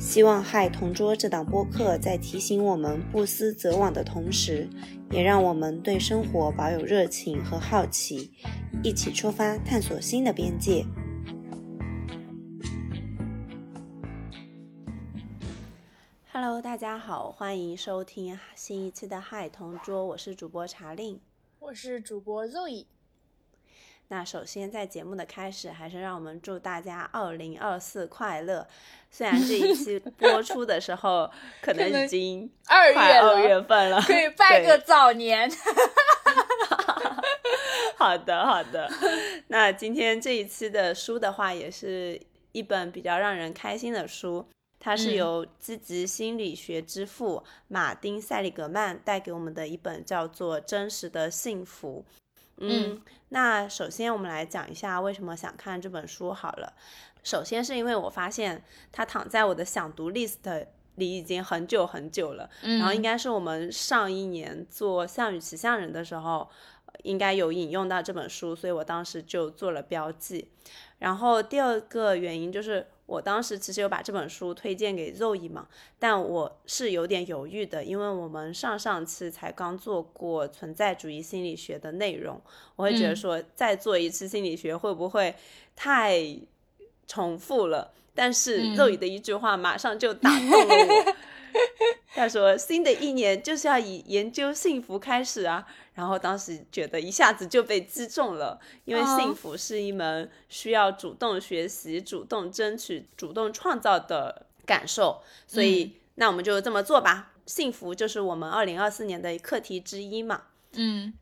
希望《嗨同桌》这档播客在提醒我们不思则罔的同时，也让我们对生活保有热情和好奇，一起出发探索新的边界。Hello，大家好，欢迎收听新一期的《嗨同桌》，我是主播查令，我是主播 Zoe。那首先，在节目的开始，还是让我们祝大家二零二四快乐。虽然这一期 播出的时候可能已经二月二月份了，可以拜个早年。好的，好的。那今天这一期的书的话，也是一本比较让人开心的书，它是由积极心理学之父马丁·塞利格曼带给我们的一本叫做《真实的幸福》。嗯，那首先我们来讲一下为什么想看这本书好了。首先是因为我发现它躺在我的想读 list 里已经很久很久了，然后应该是我们上一年做《项羽骑象人》的时候，应该有引用到这本书，所以我当时就做了标记。然后第二个原因就是。我当时其实有把这本书推荐给肉姨嘛，但我是有点犹豫的，因为我们上上期才刚做过存在主义心理学的内容，我会觉得说再做一次心理学会不会太重复了？但是肉姨的一句话马上就打动了我。他说：“新的一年就是要以研究幸福开始啊！”然后当时觉得一下子就被击中了，因为幸福是一门需要主动学习、主动争取、主动创造的感受，所以那我们就这么做吧。幸福就是我们二零二四年的课题之一嘛。嗯。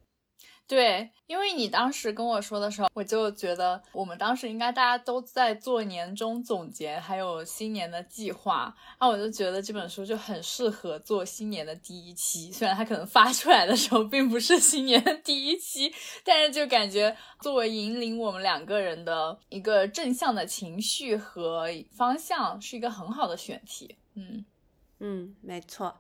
对，因为你当时跟我说的时候，我就觉得我们当时应该大家都在做年终总结，还有新年的计划，那我就觉得这本书就很适合做新年的第一期。虽然它可能发出来的时候并不是新年的第一期，但是就感觉作为引领我们两个人的一个正向的情绪和方向，是一个很好的选题。嗯嗯，没错。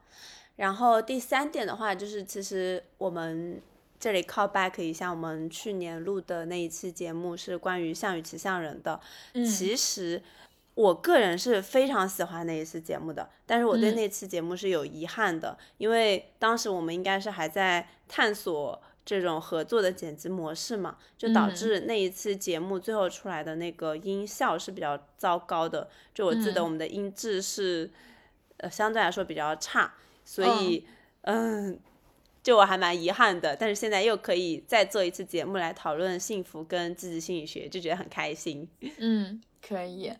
然后第三点的话，就是其实我们。这里 call back 一下，我们去年录的那一期节目是关于《项羽骑象人》的。其实我个人是非常喜欢那一期节目的，但是我对那期节目是有遗憾的，因为当时我们应该是还在探索这种合作的剪辑模式嘛，就导致那一期节目最后出来的那个音效是比较糟糕的。就我记得我们的音质是呃相对来说比较差，所以嗯。就我还蛮遗憾的，但是现在又可以再做一次节目来讨论幸福跟积极心理学，就觉得很开心。嗯，可以。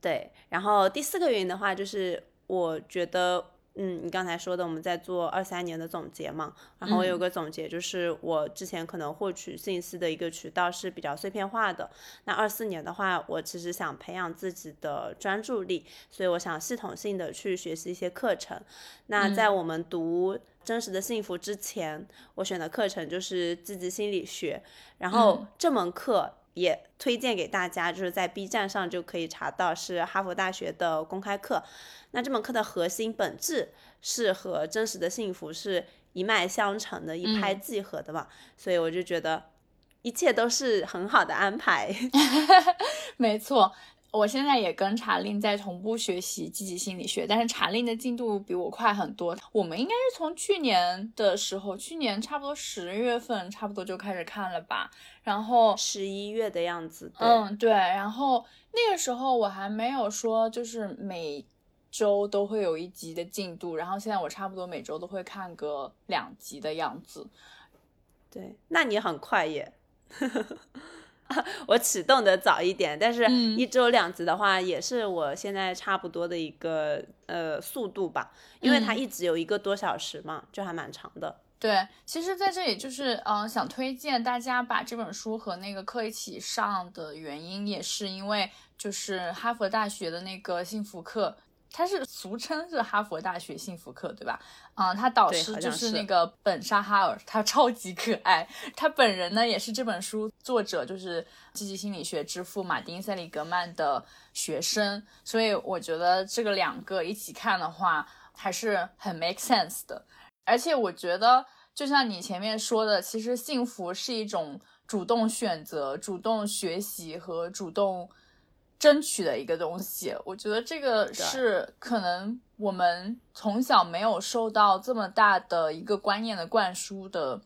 对，然后第四个原因的话，就是我觉得。嗯，你刚才说的，我们在做二三年的总结嘛，然后我有个总结，就是我之前可能获取信息的一个渠道是比较碎片化的。那二四年的话，我其实想培养自己的专注力，所以我想系统性的去学习一些课程。那在我们读真实的幸福之前，我选的课程就是积极心理学，然后这门课。也推荐给大家，就是在 B 站上就可以查到，是哈佛大学的公开课。那这门课的核心本质是和真实的幸福是一脉相承的，一拍即合的嘛。所以我就觉得一切都是很好的安排。没错。我现在也跟查令在同步学习积极心理学，但是查令的进度比我快很多。我们应该是从去年的时候，去年差不多十月份，差不多就开始看了吧。然后十一月的样子，嗯，对。然后那个时候我还没有说，就是每周都会有一集的进度。然后现在我差不多每周都会看个两集的样子。对，那你很快耶。我启动的早一点，但是一周两集的话，也是我现在差不多的一个呃速度吧，因为它一直有一个多小时嘛，就还蛮长的。对，其实在这里就是嗯，想推荐大家把这本书和那个课一起上的原因，也是因为就是哈佛大学的那个幸福课他是俗称是哈佛大学幸福课，对吧？嗯，他导师就是那个本沙哈尔，他超级可爱。他本人呢也是这本书作者，就是积极心理学之父马丁塞里格曼的学生，所以我觉得这个两个一起看的话还是很 make sense 的。而且我觉得，就像你前面说的，其实幸福是一种主动选择、主动学习和主动。争取的一个东西，我觉得这个是可能我们从小没有受到这么大的一个观念的灌输的，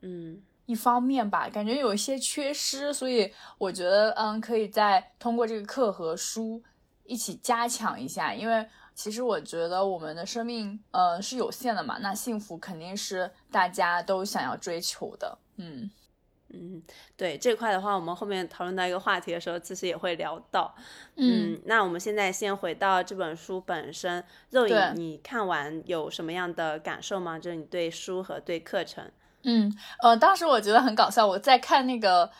嗯，一方面吧，感觉有一些缺失，所以我觉得，嗯，可以再通过这个课和书一起加强一下，因为其实我觉得我们的生命，呃，是有限的嘛，那幸福肯定是大家都想要追求的，嗯。嗯，对这块的话，我们后面讨论到一个话题的时候，其实也会聊到。嗯，那我们现在先回到这本书本身，肉影，你看完有什么样的感受吗？就是你对书和对课程。嗯，呃，当时我觉得很搞笑，我在看那个。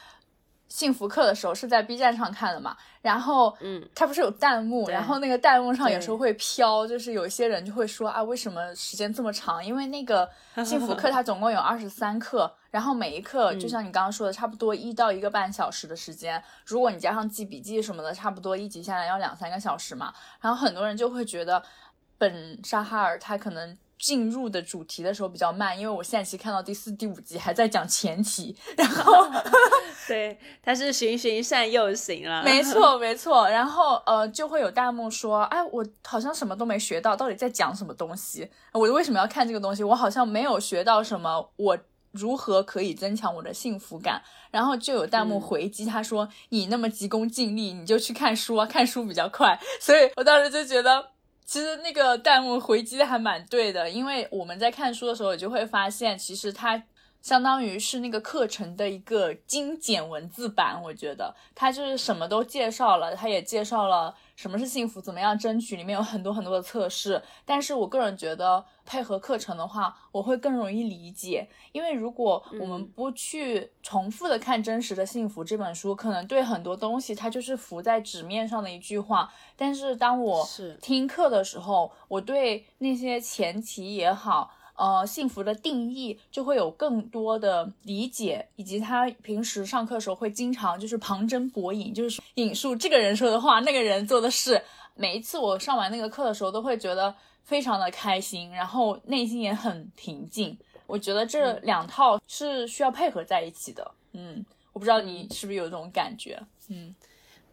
幸福课的时候是在 B 站上看的嘛，然后，嗯，它不是有弹幕，然后那个弹幕上有时候会飘，就是有些人就会说啊，为什么时间这么长？因为那个 幸福课它总共有二十三课，然后每一课就像你刚刚说的，差不多一到一个半小时的时间，如果你加上记笔记什么的，差不多一集下来要两三个小时嘛。然后很多人就会觉得本沙哈尔他可能。进入的主题的时候比较慢，因为我现在其实看到第四、第五集还在讲前提，然后 对，他是循循善诱型了，没错没错，然后呃就会有弹幕说，哎，我好像什么都没学到，到底在讲什么东西？我为什么要看这个东西？我好像没有学到什么，我如何可以增强我的幸福感？然后就有弹幕回击他说，你那么急功近利，你就去看书啊，看书比较快。所以我当时就觉得。其实那个弹幕回击的还蛮对的，因为我们在看书的时候，你就会发现，其实它相当于是那个课程的一个精简文字版。我觉得它就是什么都介绍了，它也介绍了。什么是幸福？怎么样争取？里面有很多很多的测试，但是我个人觉得配合课程的话，我会更容易理解。因为如果我们不去重复的看《真实的幸福》这本书，可能对很多东西它就是浮在纸面上的一句话。但是当我听课的时候，我对那些前提也好。呃，幸福的定义就会有更多的理解，以及他平时上课的时候会经常就是旁征博引，就是引述这个人说的话，那个人做的事。每一次我上完那个课的时候，都会觉得非常的开心，然后内心也很平静。我觉得这两套是需要配合在一起的。嗯，我不知道你是不是有这种感觉？嗯。嗯，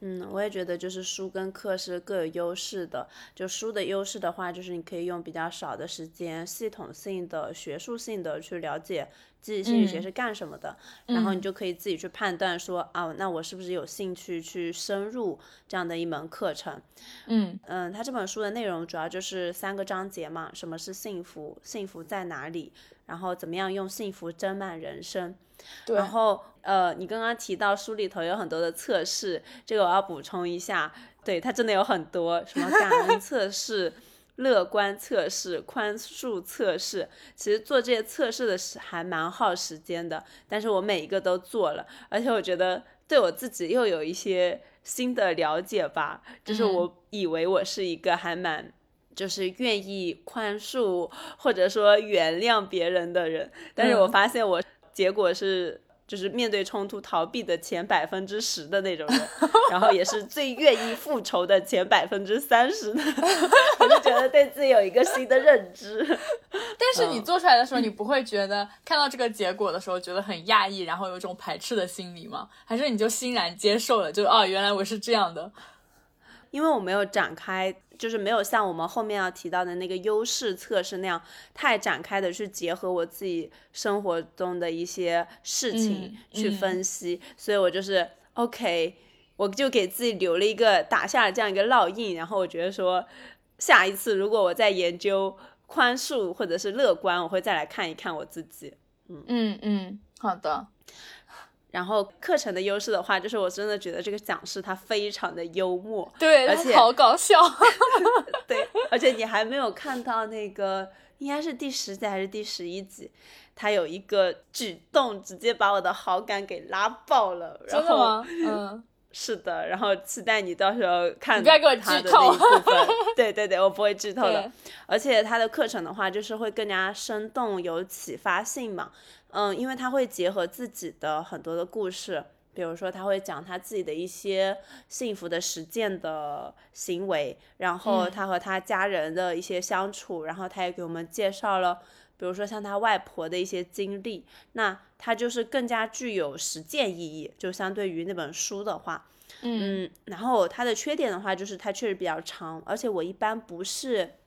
嗯我也觉得就是书跟课是各有优势的。就书的优势的话，就是你可以用比较少的时间，系统性的、学术性的去了解积极心理学是干什么的，然后你就可以自己去判断说，啊，那我是不是有兴趣去深入这样的一门课程？嗯嗯，它这本书的内容主要就是三个章节嘛，什么是幸福？幸福在哪里？然后怎么样用幸福斟满人生？然后，呃，你刚刚提到书里头有很多的测试，这个我要补充一下，对，它真的有很多，什么感恩测试、乐观测试、宽恕测试。其实做这些测试的是还蛮耗时间的，但是我每一个都做了，而且我觉得对我自己又有一些新的了解吧。就是我以为我是一个还蛮就是愿意宽恕或者说原谅别人的人，但是我发现我。结果是，就是面对冲突逃避的前百分之十的那种人，然后也是最愿意复仇的前百分之三十的，我就觉得对自己有一个新的认知。但是你做出来的时候，你不会觉得看到这个结果的时候觉得很讶异，然后有一种排斥的心理吗？还是你就欣然接受了？就哦，原来我是这样的。因为我没有展开，就是没有像我们后面要提到的那个优势测试那样太展开的去结合我自己生活中的一些事情去分析，所以我就是 OK，我就给自己留了一个打下了这样一个烙印，然后我觉得说，下一次如果我再研究宽恕或者是乐观，我会再来看一看我自己。嗯嗯嗯，好的。然后课程的优势的话，就是我真的觉得这个讲师他非常的幽默，对，而且好搞笑，对，而且你还没有看到那个应该是第十集还是第十一集，他有一个举动直接把我的好感给拉爆了，真的吗？嗯，是的，然后期待你到时候看不要给我剧透。对对对，我不会剧透的。而且他的课程的话，就是会更加生动、有启发性嘛。嗯，因为他会结合自己的很多的故事，比如说他会讲他自己的一些幸福的实践的行为，然后他和他家人的一些相处，然后他也给我们介绍了。比如说像他外婆的一些经历，那他就是更加具有实践意义，就相对于那本书的话，嗯，然后它的缺点的话就是它确实比较长，而且我一般不是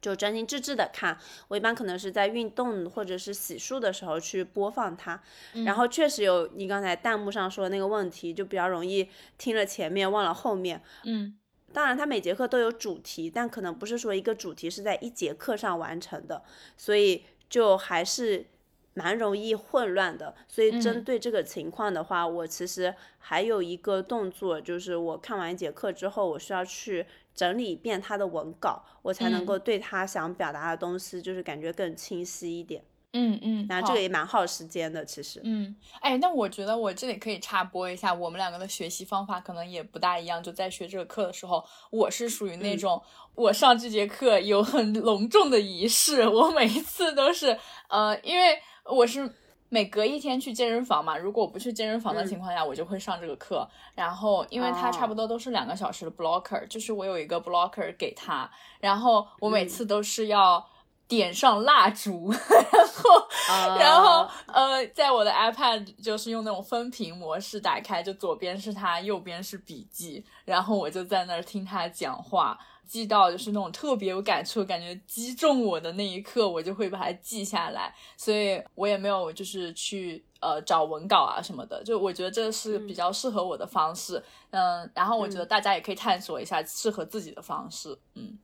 就专心致志的看，我一般可能是在运动或者是洗漱的时候去播放它，然后确实有你刚才弹幕上说的那个问题，就比较容易听了前面忘了后面，嗯。当然，它每节课都有主题，但可能不是说一个主题是在一节课上完成的，所以就还是蛮容易混乱的。所以针对这个情况的话，我其实还有一个动作，就是我看完一节课之后，我需要去整理一遍他的文稿，我才能够对他想表达的东西，就是感觉更清晰一点。嗯嗯，然后这个也蛮耗时间的，其实。嗯，哎，那我觉得我这里可以插播一下，我们两个的学习方法可能也不大一样。就在学这个课的时候，我是属于那种，我上这节课有很隆重的仪式，我每一次都是，呃，因为我是每隔一天去健身房嘛，如果我不去健身房的情况下，我就会上这个课。然后，因为它差不多都是两个小时的 blocker，就是我有一个 blocker 给他，然后我每次都是要。点上蜡烛，然后，然后，呃，在我的 iPad 就是用那种分屏模式打开，就左边是他，右边是笔记，然后我就在那儿听他讲话，记到就是那种特别有感触、感觉击中我的那一刻，我就会把它记下来。所以我也没有就是去呃找文稿啊什么的，就我觉得这是比较适合我的方式。嗯，然后我觉得大家也可以探索一下适合自己的方式。嗯。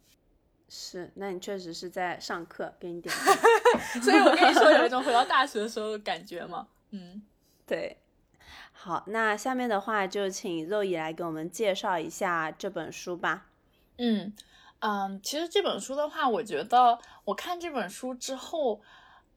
是，那你确实是在上课，给你点，所以我跟你说有一种回到大学的时候的感觉嘛。嗯，对。好，那下面的话就请肉乙来给我们介绍一下这本书吧。嗯嗯，其实这本书的话，我觉得我看这本书之后，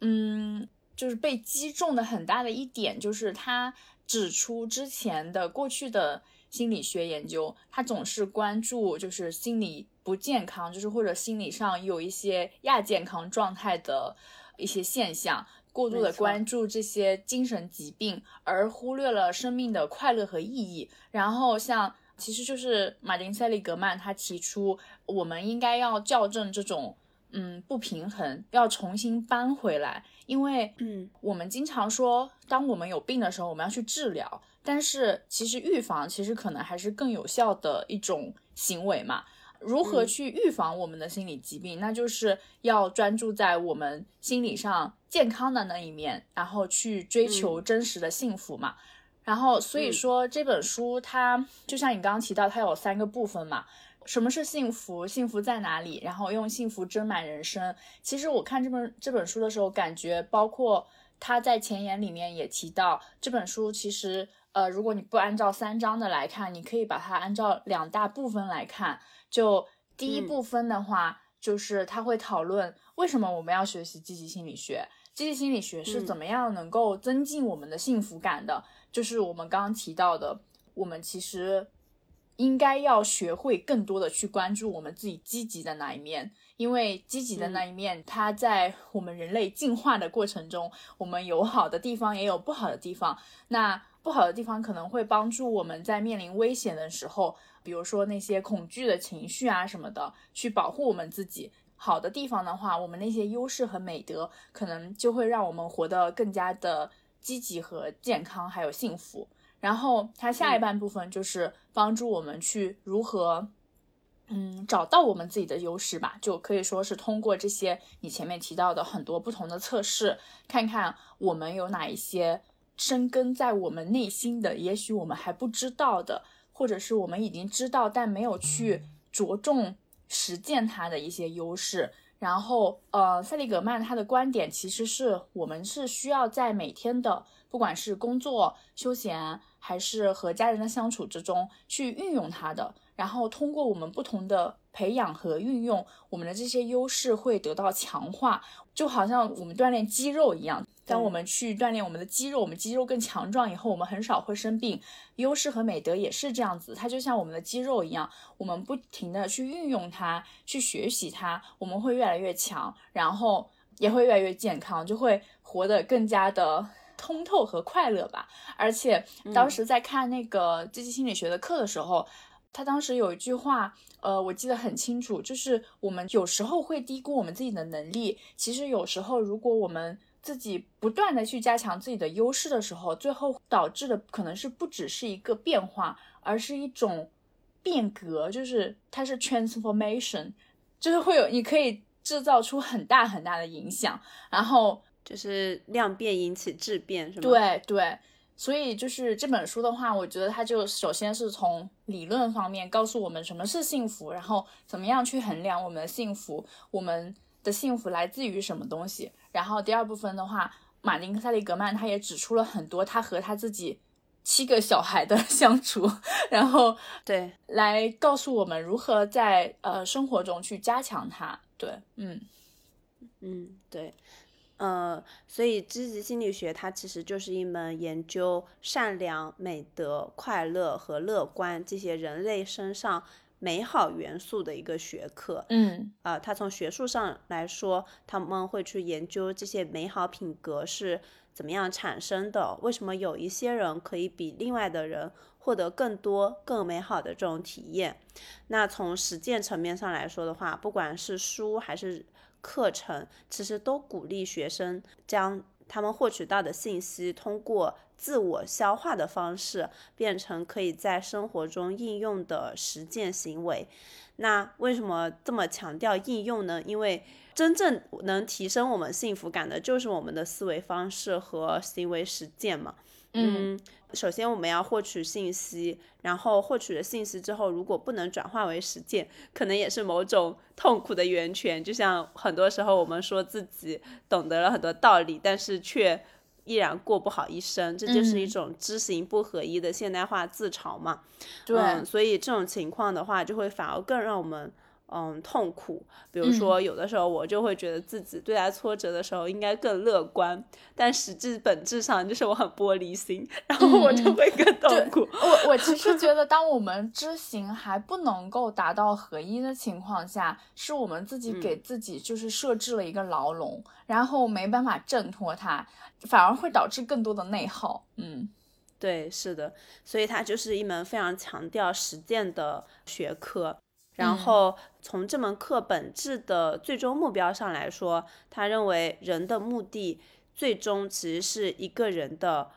嗯，就是被击中的很大的一点就是他指出之前的过去的心理学研究，他总是关注就是心理。不健康，就是或者心理上有一些亚健康状态的一些现象，过度的关注这些精神疾病，而忽略了生命的快乐和意义。然后像，其实就是马丁·塞利格曼他提出，我们应该要校正这种嗯不平衡，要重新搬回来。因为嗯，我们经常说，当我们有病的时候，我们要去治疗，但是其实预防其实可能还是更有效的一种行为嘛。如何去预防我们的心理疾病？那就是要专注在我们心理上健康的那一面，然后去追求真实的幸福嘛。然后，所以说这本书它就像你刚刚提到，它有三个部分嘛。什么是幸福？幸福在哪里？然后用幸福斟满人生。其实我看这本这本书的时候，感觉包括他在前言里面也提到，这本书其实呃，如果你不按照三章的来看，你可以把它按照两大部分来看。就第一部分的话，就是他会讨论为什么我们要学习积极心理学，积极心理学是怎么样能够增进我们的幸福感的。就是我们刚刚提到的，我们其实应该要学会更多的去关注我们自己积极的那一面，因为积极的那一面，它在我们人类进化的过程中，我们有好的地方，也有不好的地方。那不好的地方可能会帮助我们在面临危险的时候。比如说那些恐惧的情绪啊什么的，去保护我们自己。好的地方的话，我们那些优势和美德，可能就会让我们活得更加的积极和健康，还有幸福。然后它下一半部分就是帮助我们去如何，嗯，找到我们自己的优势吧。就可以说是通过这些你前面提到的很多不同的测试，看看我们有哪一些生根在我们内心的，也许我们还不知道的。或者是我们已经知道但没有去着重实践它的一些优势，然后呃，塞利格曼他的观点其实是我们是需要在每天的不管是工作、休闲还是和家人的相处之中去运用它的，然后通过我们不同的培养和运用，我们的这些优势会得到强化，就好像我们锻炼肌肉一样。当我们去锻炼我们的肌肉，我们肌肉更强壮以后，我们很少会生病。优势和美德也是这样子，它就像我们的肌肉一样，我们不停的去运用它，去学习它，我们会越来越强，然后也会越来越健康，就会活得更加的通透和快乐吧。而且当时在看那个积极心理学的课的时候，他当时有一句话。呃，我记得很清楚，就是我们有时候会低估我们自己的能力。其实有时候，如果我们自己不断的去加强自己的优势的时候，最后导致的可能是不只是一个变化，而是一种变革，就是它是 transformation，就是会有你可以制造出很大很大的影响，然后就是量变引起质变，是吗？对对。所以就是这本书的话，我觉得它就首先是从理论方面告诉我们什么是幸福，然后怎么样去衡量我们的幸福，我们的幸福来自于什么东西。然后第二部分的话，马丁·塞利格曼他也指出了很多他和他自己七个小孩的 相处，然后对来告诉我们如何在呃生活中去加强它。对，嗯嗯，对。呃，所以积极心理学它其实就是一门研究善良、美德、快乐和乐观这些人类身上美好元素的一个学科。嗯，啊，它从学术上来说，他们会去研究这些美好品格是怎么样产生的，为什么有一些人可以比另外的人获得更多、更美好的这种体验。那从实践层面上来说的话，不管是书还是。课程其实都鼓励学生将他们获取到的信息通过自我消化的方式变成可以在生活中应用的实践行为。那为什么这么强调应用呢？因为真正能提升我们幸福感的就是我们的思维方式和行为实践嘛。嗯。首先，我们要获取信息，然后获取了信息之后，如果不能转化为实践，可能也是某种痛苦的源泉。就像很多时候我们说自己懂得了很多道理，但是却依然过不好一生，这就是一种知行不合一的现代化自嘲嘛。对，所以这种情况的话，就会反而更让我们。嗯，痛苦。比如说，有的时候我就会觉得自己对待挫折的时候应该更乐观，但实质本质上就是我很玻璃心，然后我就会更痛苦。我我其实觉 得，当我们知行还不能够达到合一的情况下，是我们自己给自己就是设置了一个牢笼，然后没办法挣脱它，反而会导致更多的内耗。嗯，对，是的，所以它就是一门非常强调实践的学科。然后从这门课本质的最终目标上来说，他认为人的目的最终其实是一个人的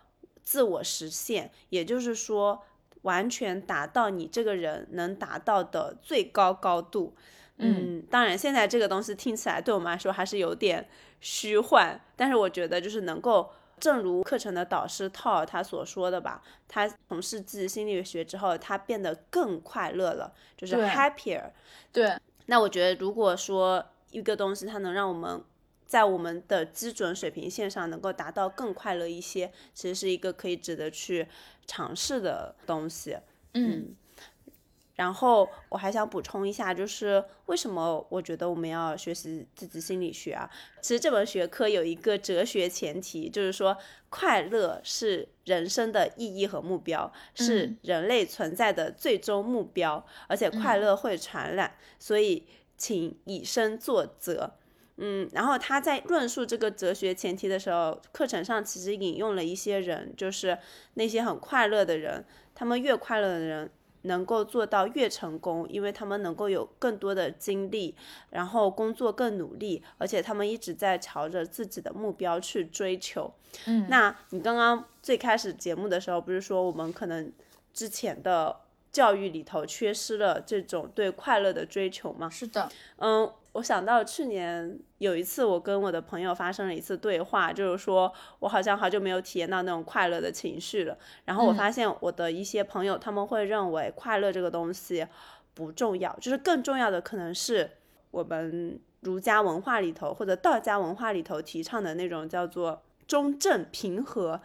自我实现，也就是说，完全达到你这个人能达到的最高高度。嗯，当然，现在这个东西听起来对我们来说还是有点虚幻，但是我觉得就是能够。正如课程的导师套尔他所说的吧，他从事积极心理学之后，他变得更快乐了，就是 happier。对，那我觉得如果说一个东西它能让我们在我们的基准水平线上能够达到更快乐一些，其实是一个可以值得去尝试的东西。嗯。然后我还想补充一下，就是为什么我觉得我们要学习积极心理学啊？其实这门学科有一个哲学前提，就是说快乐是人生的意义和目标，是人类存在的最终目标，而且快乐会传染，所以请以身作则。嗯，然后他在论述这个哲学前提的时候，课程上其实引用了一些人，就是那些很快乐的人，他们越快乐的人。能够做到越成功，因为他们能够有更多的精力，然后工作更努力，而且他们一直在朝着自己的目标去追求。嗯，那你刚刚最开始节目的时候，不是说我们可能之前的教育里头缺失了这种对快乐的追求吗？是的，嗯。我想到去年有一次，我跟我的朋友发生了一次对话，就是说我好像好久没有体验到那种快乐的情绪了。然后我发现我的一些朋友他们会认为快乐这个东西不重要，就是更重要的可能是我们儒家文化里头或者道家文化里头提倡的那种叫做中正平和。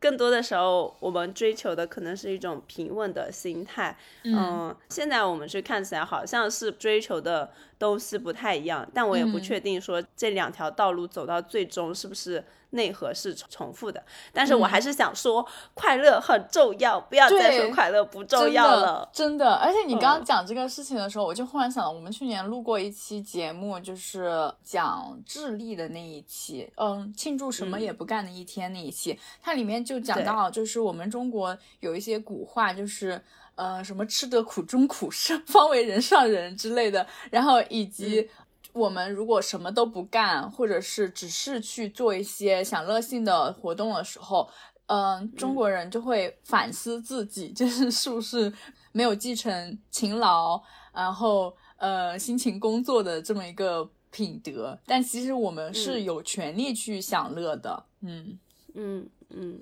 更多的时候，我们追求的可能是一种平稳的心态。嗯，现在我们去看起来好像是追求的都是不太一样，但我也不确定说这两条道路走到最终是不是。内核是重复的，但是我还是想说，快乐很重要，不要再说快乐不重要了。真的，而且你刚刚讲这个事情的时候，我就忽然想到，我们去年录过一期节目，就是讲智力的那一期，嗯，庆祝什么也不干的一天那一期，它里面就讲到，就是我们中国有一些古话，就是呃，什么吃得苦中苦，方为人上人之类的，然后以及。我们如果什么都不干，或者是只是去做一些享乐性的活动的时候，嗯，中国人就会反思自己，就是是不是没有继承勤劳，然后呃辛勤工作的这么一个品德。但其实我们是有权利去享乐的。嗯嗯嗯，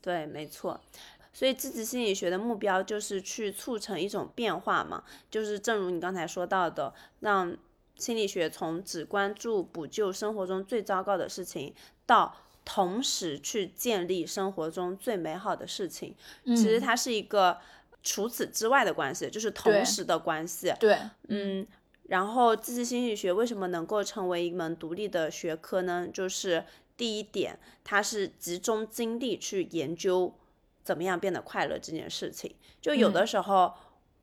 对，没错。所以积极心理学的目标就是去促成一种变化嘛，就是正如你刚才说到的，让。心理学从只关注补救生活中最糟糕的事情，到同时去建立生活中最美好的事情，其实它是一个除此之外的关系，就是同时的关系。对，嗯，然后积极心理学为什么能够成为一门独立的学科呢？就是第一点，它是集中精力去研究怎么样变得快乐这件事情。就有的时候。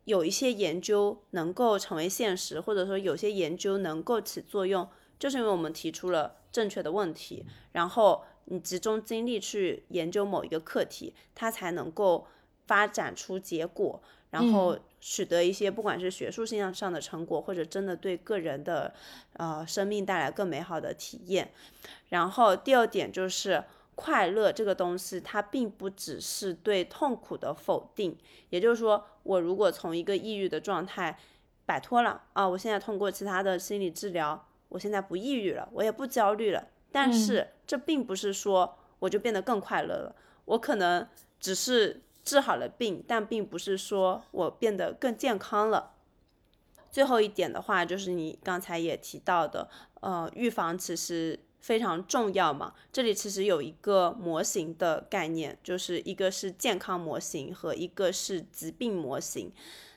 有一些研究能够成为现实，或者说有些研究能够起作用，就是因为我们提出了正确的问题，然后你集中精力去研究某一个课题，它才能够发展出结果，然后取得一些不管是学术性上的成果，或者真的对个人的呃生命带来更美好的体验。然后第二点就是。快乐这个东西，它并不只是对痛苦的否定。也就是说，我如果从一个抑郁的状态摆脱了啊，我现在通过其他的心理治疗，我现在不抑郁了，我也不焦虑了。但是这并不是说我就变得更快乐了，我可能只是治好了病，但并不是说我变得更健康了。最后一点的话，就是你刚才也提到的，呃，预防其实。非常重要嘛？这里其实有一个模型的概念，就是一个是健康模型和一个是疾病模型。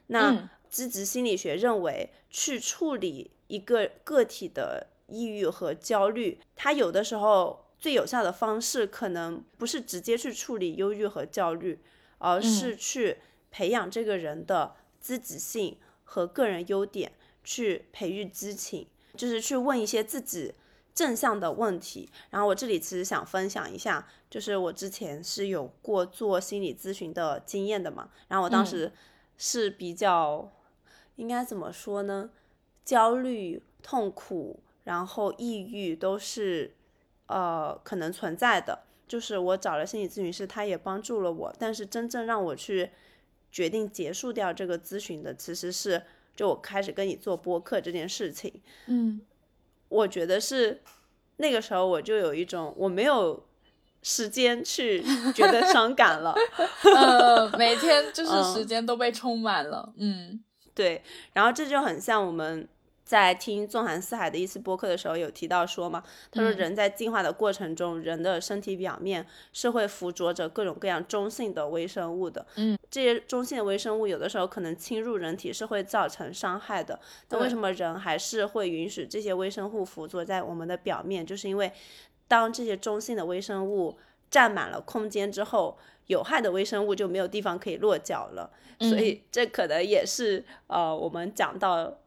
那积极心理学认为，去处理一个个体的抑郁和焦虑，它有的时候最有效的方式，可能不是直接去处理忧郁和焦虑，而是去培养这个人的积极性和个人优点，去培育激情，就是去问一些自己。正向的问题，然后我这里其实想分享一下，就是我之前是有过做心理咨询的经验的嘛，然后我当时是比较应该怎么说呢？焦虑、痛苦，然后抑郁都是呃可能存在的。就是我找了心理咨询师，他也帮助了我，但是真正让我去决定结束掉这个咨询的，其实是就我开始跟你做播客这件事情，嗯。我觉得是那个时候，我就有一种我没有时间去 觉得伤感了，呃，每天就是时间都被充满了，嗯，对，然后这就很像我们。在听纵横四海的一次播客的时候，有提到说嘛，他说人在进化的过程中，人的身体表面是会附着着各种各样中性的微生物的。嗯，这些中性的微生物有的时候可能侵入人体是会造成伤害的。那为什么人还是会允许这些微生物附着在我们的表面？就是因为当这些中性的微生物占满了空间之后，有害的微生物就没有地方可以落脚了。所以这可能也是呃，我们讲到。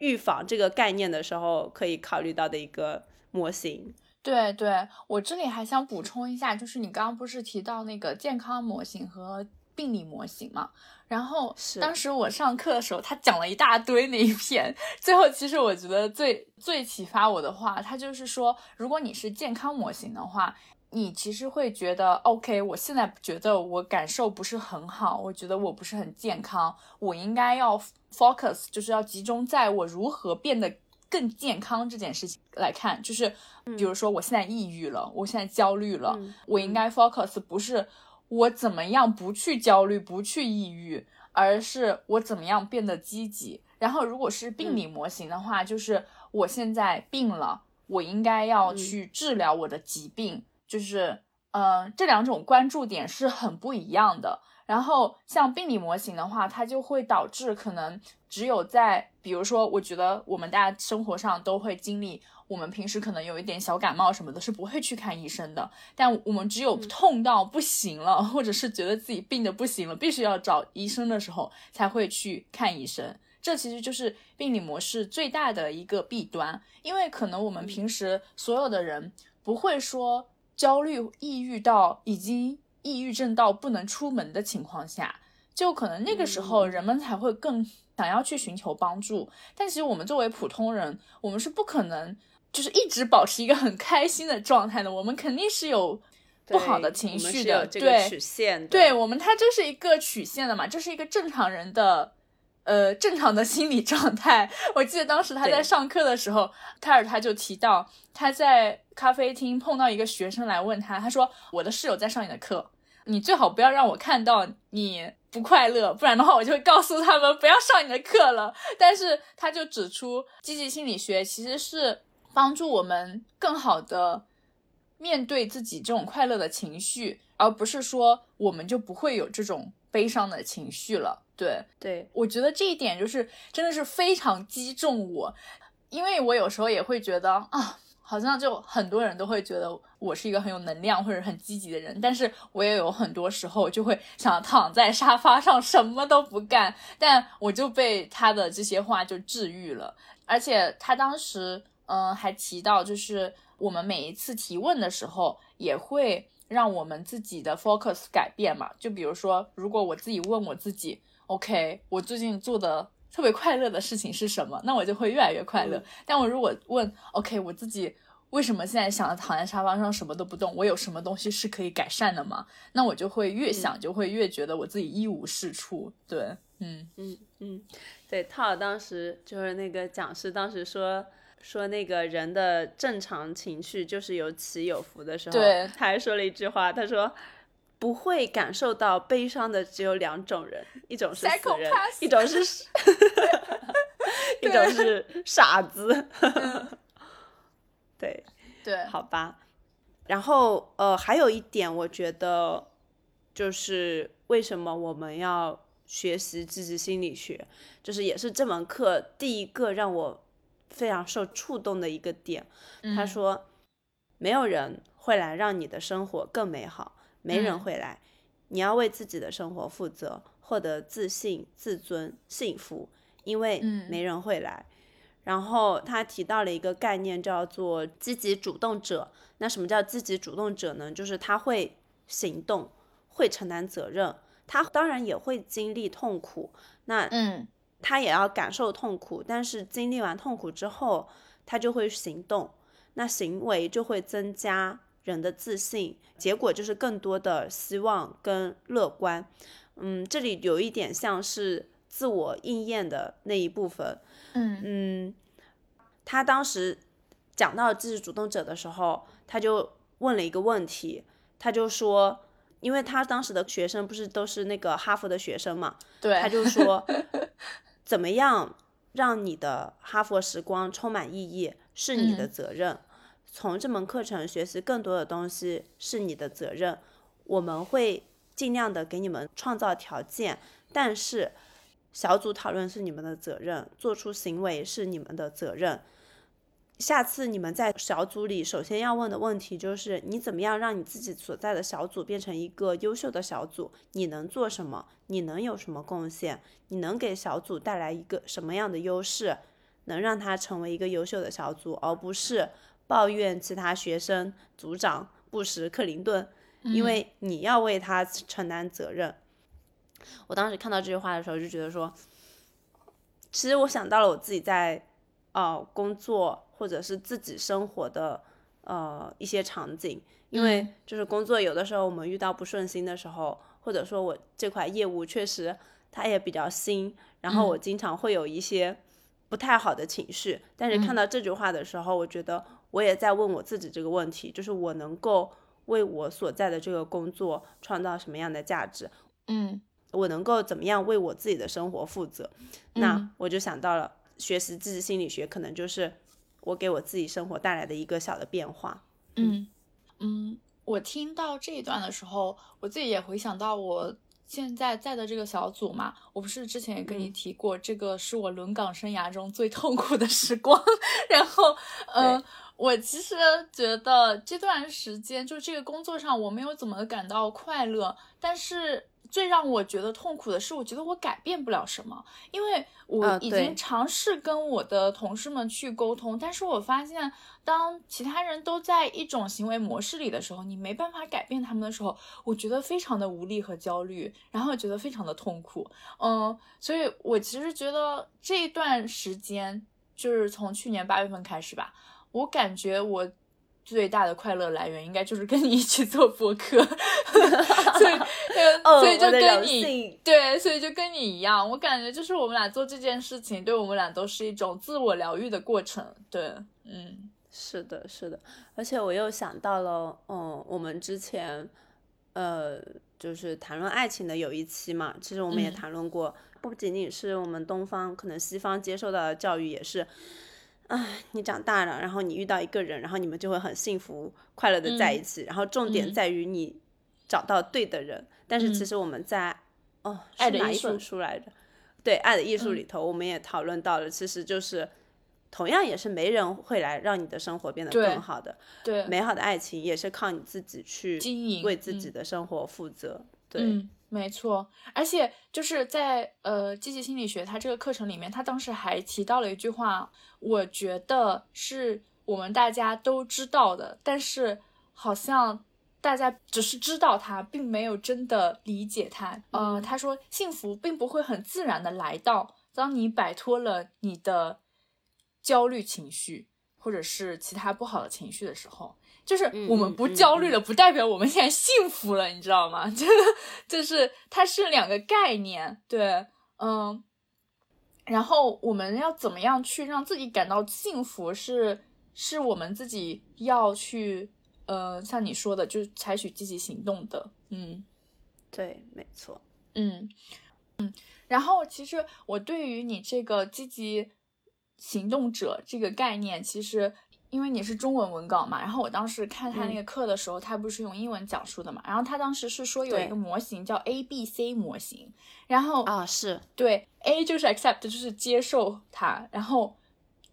预防这个概念的时候，可以考虑到的一个模型。对对，我这里还想补充一下，就是你刚刚不是提到那个健康模型和病理模型嘛？然后当时我上课的时候，他讲了一大堆那一篇，最后其实我觉得最最启发我的话，他就是说，如果你是健康模型的话。你其实会觉得，OK，我现在觉得我感受不是很好，我觉得我不是很健康，我应该要 focus，就是要集中在我如何变得更健康这件事情来看。就是比如说，我现在抑郁了，我现在焦虑了，我应该 focus 不是我怎么样不去焦虑、不去抑郁，而是我怎么样变得积极。然后，如果是病理模型的话，就是我现在病了，我应该要去治疗我的疾病。就是，嗯，这两种关注点是很不一样的。然后，像病理模型的话，它就会导致可能只有在比如说，我觉得我们大家生活上都会经历，我们平时可能有一点小感冒什么的，是不会去看医生的。但我们只有痛到不行了，或者是觉得自己病的不行了，必须要找医生的时候，才会去看医生。这其实就是病理模式最大的一个弊端，因为可能我们平时所有的人不会说焦虑、抑郁到已经抑郁症到不能出门的情况下，就可能那个时候人们才会更想要去寻求帮助。但其实我们作为普通人，我们是不可能就是一直保持一个很开心的状态的，我们肯定是有不好的情绪的。对，曲线，对我们它这是一个曲线的嘛，这是一个正常人的。呃，正常的心理状态。我记得当时他在上课的时候，泰尔他就提到他在咖啡厅碰到一个学生来问他，他说：“我的室友在上你的课，你最好不要让我看到你不快乐，不然的话我就会告诉他们不要上你的课了。”但是他就指出，积极心理学其实是帮助我们更好的面对自己这种快乐的情绪，而不是说我们就不会有这种悲伤的情绪了。对对，我觉得这一点就是真的是非常击中我，因为我有时候也会觉得啊，好像就很多人都会觉得我是一个很有能量或者很积极的人，但是我也有很多时候就会想躺在沙发上什么都不干，但我就被他的这些话就治愈了，而且他当时嗯还提到，就是我们每一次提问的时候也会让我们自己的 focus 改变嘛，就比如说如果我自己问我自己。OK，我最近做的特别快乐的事情是什么？那我就会越来越快乐。但我如果问 OK，我自己为什么现在想着躺在沙发上什么都不动？我有什么东西是可以改善的吗？那我就会越想就会越觉得我自己一无是处。对，嗯嗯嗯，对。套尔当时就是那个讲师当时说说那个人的正常情绪就是有起有伏的时候，对，他还说了一句话，他说。不会感受到悲伤的只有两种人，一种是死人，一种是，一种是傻子。对对，好吧。然后呃，还有一点，我觉得就是为什么我们要学习积极心理学，就是也是这门课第一个让我非常受触动的一个点。他说，没有人会来让你的生活更美好。没人会来，你要为自己的生活负责，获得自信、自尊、幸福，因为没人会来。然后他提到了一个概念，叫做积极主动者。那什么叫积极主动者呢？就是他会行动，会承担责任，他当然也会经历痛苦。那嗯，他也要感受痛苦，但是经历完痛苦之后，他就会行动，那行为就会增加。人的自信，结果就是更多的希望跟乐观。嗯，这里有一点像是自我应验的那一部分。嗯嗯，他当时讲到自己主动者的时候，他就问了一个问题，他就说，因为他当时的学生不是都是那个哈佛的学生嘛，对，他就说，怎么样让你的哈佛时光充满意义，是你的责任。从这门课程学习更多的东西是你的责任，我们会尽量的给你们创造条件，但是小组讨论是你们的责任，做出行为是你们的责任。下次你们在小组里，首先要问的问题就是：你怎么样让你自己所在的小组变成一个优秀的小组？你能做什么？你能有什么贡献？你能给小组带来一个什么样的优势，能让它成为一个优秀的小组，而不是。抱怨其他学生、组长布什、克林顿，因为你要为他承担责任。我当时看到这句话的时候，就觉得说，其实我想到了我自己在呃工作或者是自己生活的呃一些场景，因为就是工作有的时候我们遇到不顺心的时候，或者说我这块业务确实它也比较新，然后我经常会有一些不太好的情绪。但是看到这句话的时候，我觉得。我也在问我自己这个问题，就是我能够为我所在的这个工作创造什么样的价值？嗯，我能够怎么样为我自己的生活负责？那我就想到了学习积极心理学，可能就是我给我自己生活带来的一个小的变化。嗯嗯，我听到这一段的时候，我自己也回想到我现在在的这个小组嘛，我不是之前也跟你提过，这个是我轮岗生涯中最痛苦的时光。然后，嗯，我其实觉得这段时间就这个工作上我没有怎么感到快乐，但是。最让我觉得痛苦的是，我觉得我改变不了什么，因为我已经尝试跟我的同事们去沟通，但是我发现，当其他人都在一种行为模式里的时候，你没办法改变他们的时候，我觉得非常的无力和焦虑，然后觉得非常的痛苦。嗯，所以我其实觉得这一段时间，就是从去年八月份开始吧，我感觉我。最大的快乐来源应该就是跟你一起做播客，所以所以就跟你对，所以就跟你一样，我感觉就是我们俩做这件事情，对我们俩都是一种自我疗愈的过程。对，嗯，是的，是的，而且我又想到了，嗯，我们之前呃，就是谈论爱情的有一期嘛，其实我们也谈论过，不仅仅是我们东方，可能西方接受到的教育也是。啊，你长大了，然后你遇到一个人，然后你们就会很幸福快乐的在一起。然后重点在于你找到对的人。但是其实我们在哦，是哪一本书来着？对，《爱的艺术》里头，我们也讨论到了，其实就是同样也是没人会来让你的生活变得更好的。对，美好的爱情也是靠你自己去经营，为自己的生活负责。对。没错，而且就是在呃积极心理学它这个课程里面，他当时还提到了一句话，我觉得是我们大家都知道的，但是好像大家只是知道它，并没有真的理解它。呃，他说幸福并不会很自然的来到，当你摆脱了你的焦虑情绪或者是其他不好的情绪的时候。就是我们不焦虑了，不代表我们现在幸福了，你知道吗？就就是它是两个概念，对，嗯。然后我们要怎么样去让自己感到幸福？是是我们自己要去，呃，像你说的，就是采取积极行动的，嗯，对，没错，嗯嗯。然后其实我对于你这个积极行动者这个概念，其实。因为你是中文文稿嘛，然后我当时看他那个课的时候，他不是用英文讲述的嘛，然后他当时是说有一个模型叫 A B C 模型，然后啊是对 A 就是 accept 就是接受它，然后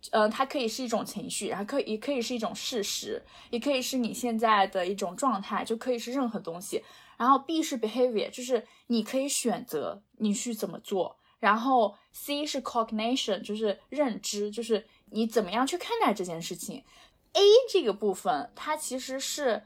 呃它可以是一种情绪，然后可以也可以是一种事实，也可以是你现在的一种状态，就可以是任何东西。然后 B 是 behavior，就是你可以选择你去怎么做。然后 C 是 cognition，就是认知，就是。你怎么样去看待这件事情？A 这个部分，它其实是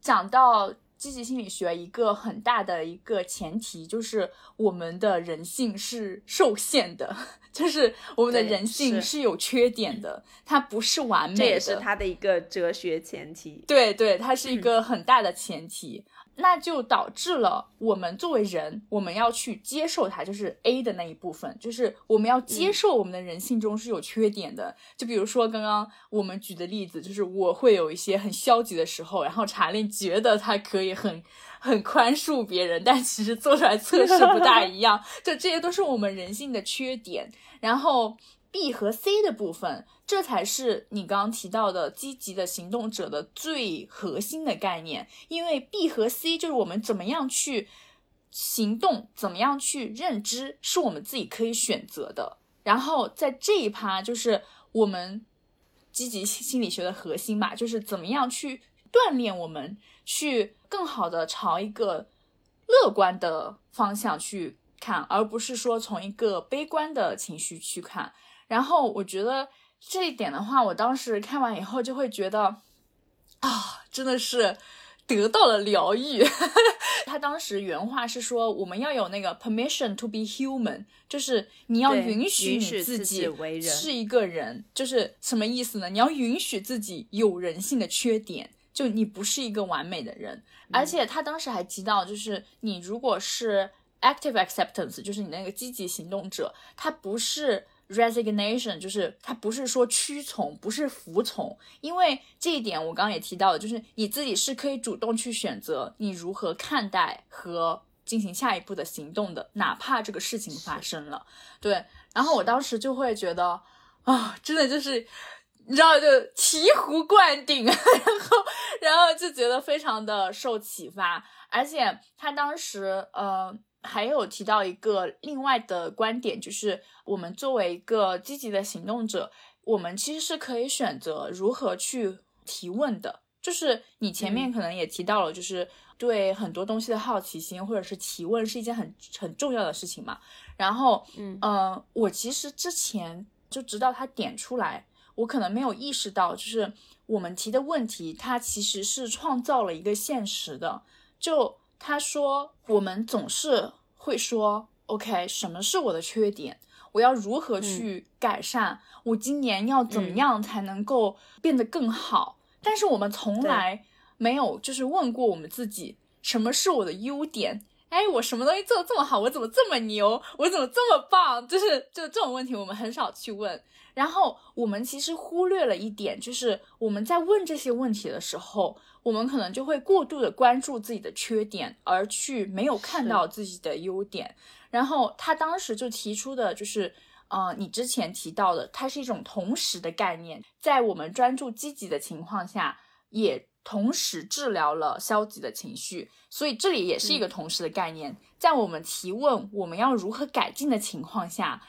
讲到积极心理学一个很大的一个前提，就是我们的人性是受限的，就是我们的人性是有缺点的，它不是完美的。这也是它的一个哲学前提。对对，它是一个很大的前提。那就导致了我们作为人，我们要去接受它，就是 A 的那一部分，就是我们要接受我们的人性中是有缺点的。就比如说刚刚我们举的例子，就是我会有一些很消极的时候，然后查令觉得他可以很很宽恕别人，但其实做出来测试不大一样。就这些都是我们人性的缺点。然后 B 和 C 的部分。这才是你刚刚提到的积极的行动者的最核心的概念，因为 B 和 C 就是我们怎么样去行动，怎么样去认知，是我们自己可以选择的。然后在这一趴，就是我们积极心理学的核心嘛，就是怎么样去锻炼我们，去更好的朝一个乐观的方向去看，而不是说从一个悲观的情绪去看。然后我觉得。这一点的话，我当时看完以后就会觉得，啊，真的是得到了疗愈。他当时原话是说，我们要有那个 permission to be human，就是你要允许你自己是一个人，就是什么意思呢？你要允许自己有人性的缺点，就你不是一个完美的人。而且他当时还提到，就是你如果是 active acceptance，就是你那个积极行动者，他不是。Resignation 就是他不是说屈从，不是服从，因为这一点我刚刚也提到了，就是你自己是可以主动去选择你如何看待和进行下一步的行动的，哪怕这个事情发生了。对，然后我当时就会觉得啊，真的就是你知道，就醍醐灌顶，然后然后就觉得非常的受启发，而且他当时呃。还有提到一个另外的观点，就是我们作为一个积极的行动者，我们其实是可以选择如何去提问的。就是你前面可能也提到了，就是对很多东西的好奇心或者是提问是一件很很重要的事情嘛。然后，嗯呃，我其实之前就知道他点出来，我可能没有意识到，就是我们提的问题，它其实是创造了一个现实的。就他说，我们总是会说，OK，什么是我的缺点？我要如何去改善？我今年要怎么样才能够变得更好？但是我们从来没有就是问过我们自己，什么是我的优点？哎，我什么东西做的这么好？我怎么这么牛？我怎么这么棒？就是就这种问题，我们很少去问。然后我们其实忽略了一点，就是我们在问这些问题的时候，我们可能就会过度的关注自己的缺点，而去没有看到自己的优点。然后他当时就提出的就是。呃，你之前提到的，它是一种同时的概念，在我们专注积极的情况下，也同时治疗了消极的情绪，所以这里也是一个同时的概念。在我们提问我们要如何改进的情况下，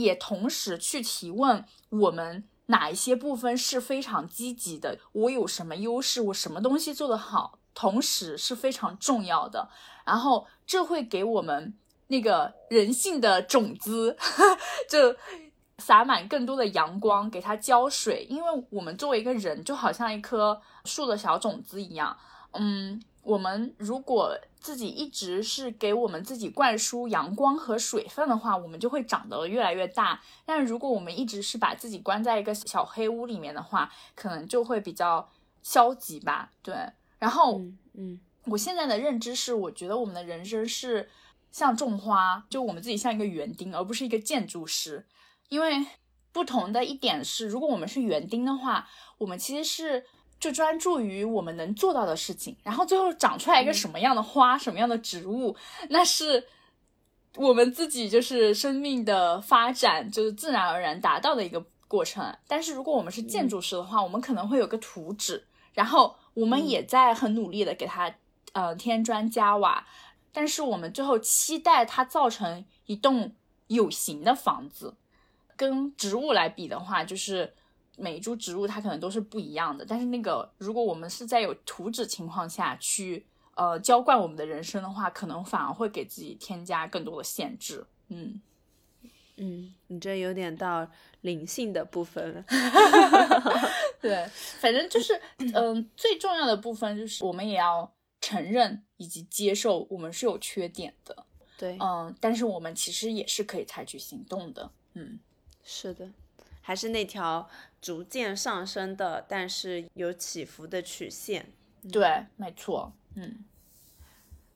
也同时去提问我们哪一些部分是非常积极的，我有什么优势，我什么东西做得好，同时是非常重要的。然后这会给我们。那个人性的种子，就洒满更多的阳光，给它浇水。因为我们作为一个人，就好像一颗树的小种子一样。嗯，我们如果自己一直是给我们自己灌输阳光和水分的话，我们就会长得越来越大。但如果我们一直是把自己关在一个小黑屋里面的话，可能就会比较消极吧。对。然后，嗯，我现在的认知是，我觉得我们的人生是。像种花，就我们自己像一个园丁，而不是一个建筑师。因为不同的一点是，如果我们是园丁的话，我们其实是就专注于我们能做到的事情，然后最后长出来一个什么样的花，什么样的植物，那是我们自己就是生命的发展，就是自然而然达到的一个过程。但是如果我们是建筑师的话，我们可能会有个图纸，然后我们也在很努力的给它呃添砖加瓦。但是我们最后期待它造成一栋有形的房子，跟植物来比的话，就是每一株植物它可能都是不一样的。但是那个，如果我们是在有图纸情况下去呃浇灌我们的人生的话，可能反而会给自己添加更多的限制。嗯嗯，你这有点到灵性的部分了。对，反正就是嗯，最重要的部分就是我们也要。承认以及接受我们是有缺点的，对，嗯，但是我们其实也是可以采取行动的，嗯，是的，还是那条逐渐上升的，但是有起伏的曲线，对，没错，嗯，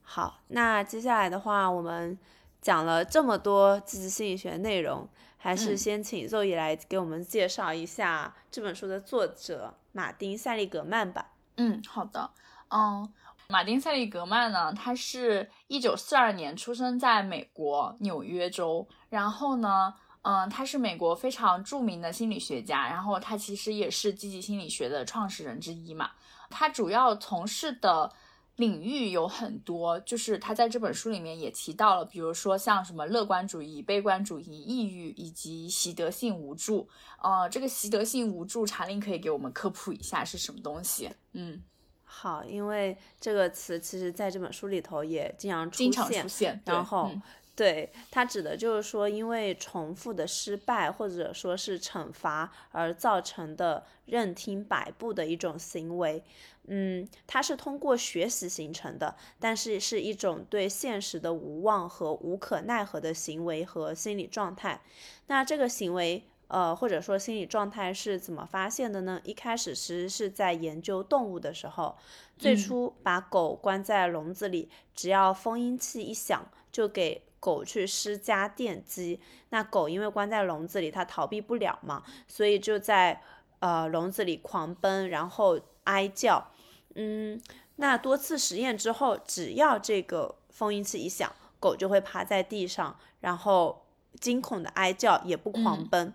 好，那接下来的话，我们讲了这么多积极心理学内容，还是先请肉乙来给我们介绍一下这本书的作者马丁·塞利格曼吧。嗯，好的，嗯。马丁·塞利格曼呢？他是一九四二年出生在美国纽约州。然后呢，嗯，他是美国非常著名的心理学家。然后他其实也是积极心理学的创始人之一嘛。他主要从事的领域有很多，就是他在这本书里面也提到了，比如说像什么乐观主义、悲观主义、抑郁以及习得性无助。呃，这个习得性无助，查令可以给我们科普一下是什么东西？嗯。好，因为这个词其实在这本书里头也经常出现，出现。然后，对它指的就是说，因为重复的失败或者说是惩罚而造成的任听摆布的一种行为。嗯，它是通过学习形成的，但是是一种对现实的无望和无可奈何的行为和心理状态。那这个行为。呃，或者说心理状态是怎么发现的呢？一开始其实是在研究动物的时候，最初把狗关在笼子里，只要封音器一响，就给狗去施加电击。那狗因为关在笼子里，它逃避不了嘛，所以就在呃笼子里狂奔，然后哀叫。嗯，那多次实验之后，只要这个封音器一响，狗就会趴在地上，然后惊恐的哀叫，也不狂奔。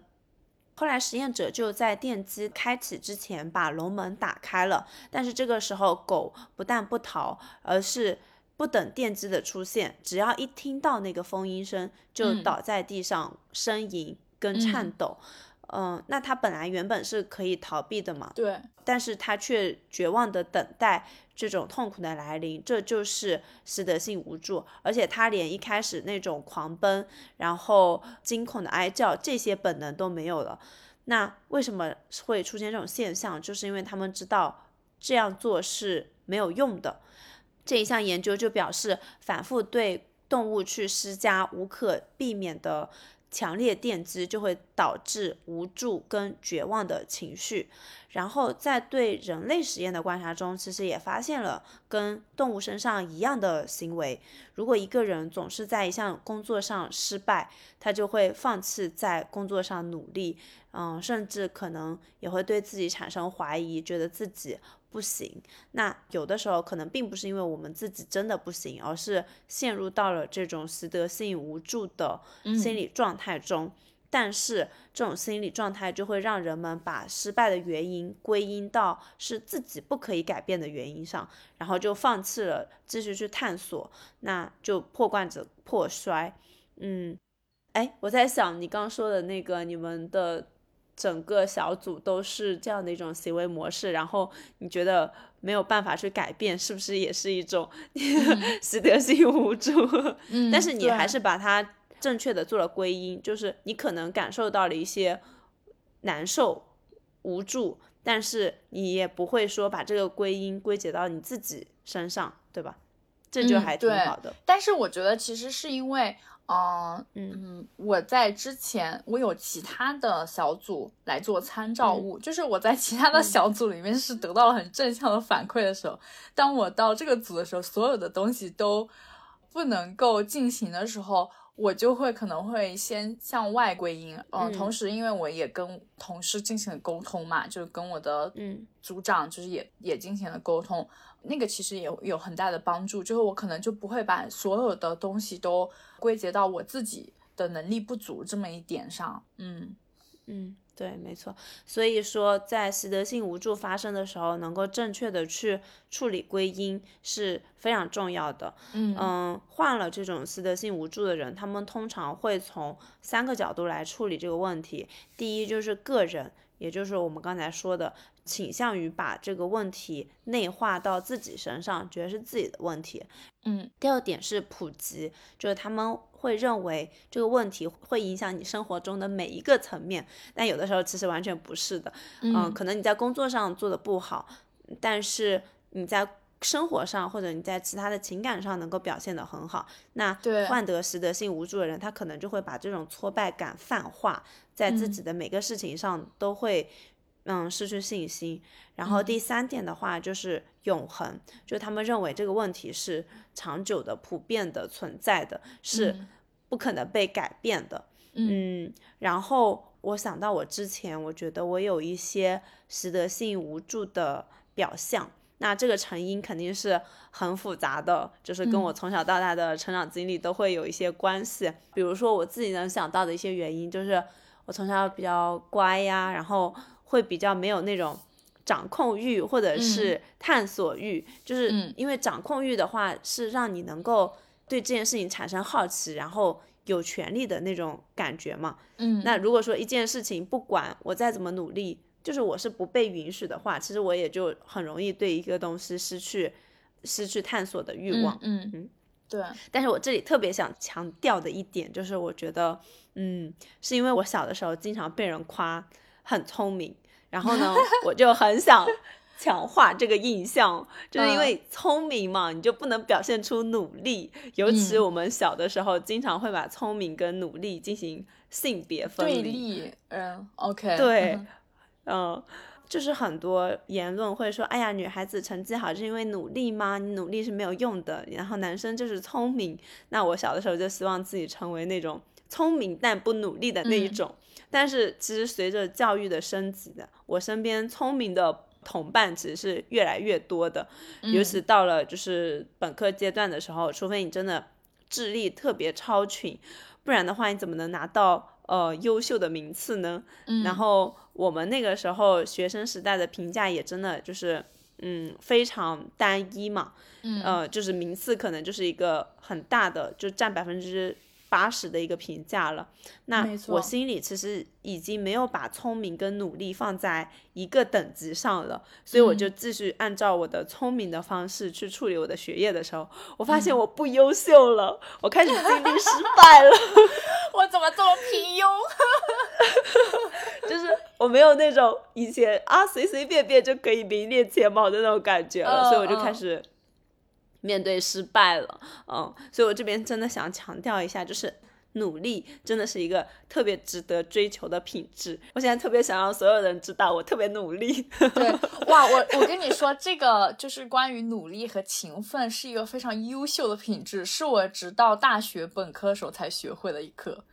后来实验者就在电机开启之前把笼门打开了，但是这个时候狗不但不逃，而是不等电击的出现，只要一听到那个风音声，就倒在地上呻吟跟颤抖。嗯，那他本来原本是可以逃避的嘛？对。但是他却绝望的等待这种痛苦的来临，这就是习得性无助。而且他连一开始那种狂奔，然后惊恐的哀叫这些本能都没有了。那为什么会出现这种现象？就是因为他们知道这样做是没有用的。这一项研究就表示，反复对动物去施加无可避免的。强烈电击就会导致无助跟绝望的情绪，然后在对人类实验的观察中，其实也发现了跟动物身上一样的行为。如果一个人总是在一项工作上失败，他就会放弃在工作上努力，嗯，甚至可能也会对自己产生怀疑，觉得自己。不行，那有的时候可能并不是因为我们自己真的不行，而是陷入到了这种习得性无助的心理状态中。但是这种心理状态就会让人们把失败的原因归因到是自己不可以改变的原因上，然后就放弃了继续去探索，那就破罐子破摔。嗯，哎，我在想你刚说的那个你们的。整个小组都是这样的一种行为模式，然后你觉得没有办法去改变，是不是也是一种 习得性无助？嗯，但是你还是把它正确的做了归因，就是你可能感受到了一些难受、无助，但是你也不会说把这个归因归结到你自己身上，对吧？这就还挺好的。但是我觉得其实是因为。嗯嗯，我在之前我有其他的小组来做参照物，就是我在其他的小组里面是得到了很正向的反馈的时候，当我到这个组的时候，所有的东西都不能够进行的时候，我就会可能会先向外归因。嗯，同时因为我也跟同事进行了沟通嘛，就是跟我的嗯组长就是也也进行了沟通。那个其实也有很大的帮助，就是我可能就不会把所有的东西都归结到我自己的能力不足这么一点上。嗯嗯，对，没错。所以说，在习得性无助发生的时候，能够正确的去处理归因是非常重要的。嗯嗯，患了这种习得性无助的人，他们通常会从三个角度来处理这个问题。第一就是个人，也就是我们刚才说的。倾向于把这个问题内化到自己身上，觉得是自己的问题。嗯，第二点是普及，就是他们会认为这个问题会影响你生活中的每一个层面，但有的时候其实完全不是的。嗯，可能你在工作上做的不好，但是你在生活上或者你在其他的情感上能够表现得很好。那患得失得性无助的人，他可能就会把这种挫败感泛化在自己的每个事情上，都会。嗯，失去信心。然后第三点的话就是永恒，就他们认为这个问题是长久的、普遍的存在的，是不可能被改变的。嗯，然后我想到我之前，我觉得我有一些习得性无助的表象，那这个成因肯定是很复杂的，就是跟我从小到大的成长经历都会有一些关系。比如说我自己能想到的一些原因，就是我从小比较乖呀，然后。会比较没有那种掌控欲或者是探索欲，就是因为掌控欲的话是让你能够对这件事情产生好奇，然后有权利的那种感觉嘛。嗯，那如果说一件事情不管我再怎么努力，就是我是不被允许的话，其实我也就很容易对一个东西失去失去探索的欲望。嗯嗯，对。但是我这里特别想强调的一点就是，我觉得，嗯，是因为我小的时候经常被人夸。很聪明，然后呢，我就很想强化这个印象，就是因为聪明嘛，你就不能表现出努力。尤其我们小的时候，经常会把聪明跟努力进行性别分离。对立，嗯，OK，对，嗯，就是很多言论会说，哎呀，女孩子成绩好是因为努力吗？你努力是没有用的。然后男生就是聪明。那我小的时候就希望自己成为那种聪明但不努力的那一种。但是其实随着教育的升级的，我身边聪明的同伴其实是越来越多的，尤其到了就是本科阶段的时候，除非你真的智力特别超群，不然的话你怎么能拿到呃优秀的名次呢？然后我们那个时候学生时代的评价也真的就是嗯非常单一嘛，嗯呃，就是名次可能就是一个很大的，就占百分之。八十的一个评价了，那我心里其实已经没有把聪明跟努力放在一个等级上了，所以我就继续按照我的聪明的方式去处理我的学业的时候，我发现我不优秀了，我开始经历失败了。我怎么这么平庸？就是我没有那种以前啊随随便便就可以名列前茅的那种感觉了，所以我就开始。面对失败了，嗯，所以我这边真的想强调一下，就是努力真的是一个特别值得追求的品质。我现在特别想让所有人知道，我特别努力。对，哇，我我跟你说，这个就是关于努力和勤奋是一个非常优秀的品质，是我直到大学本科的时候才学会的一课。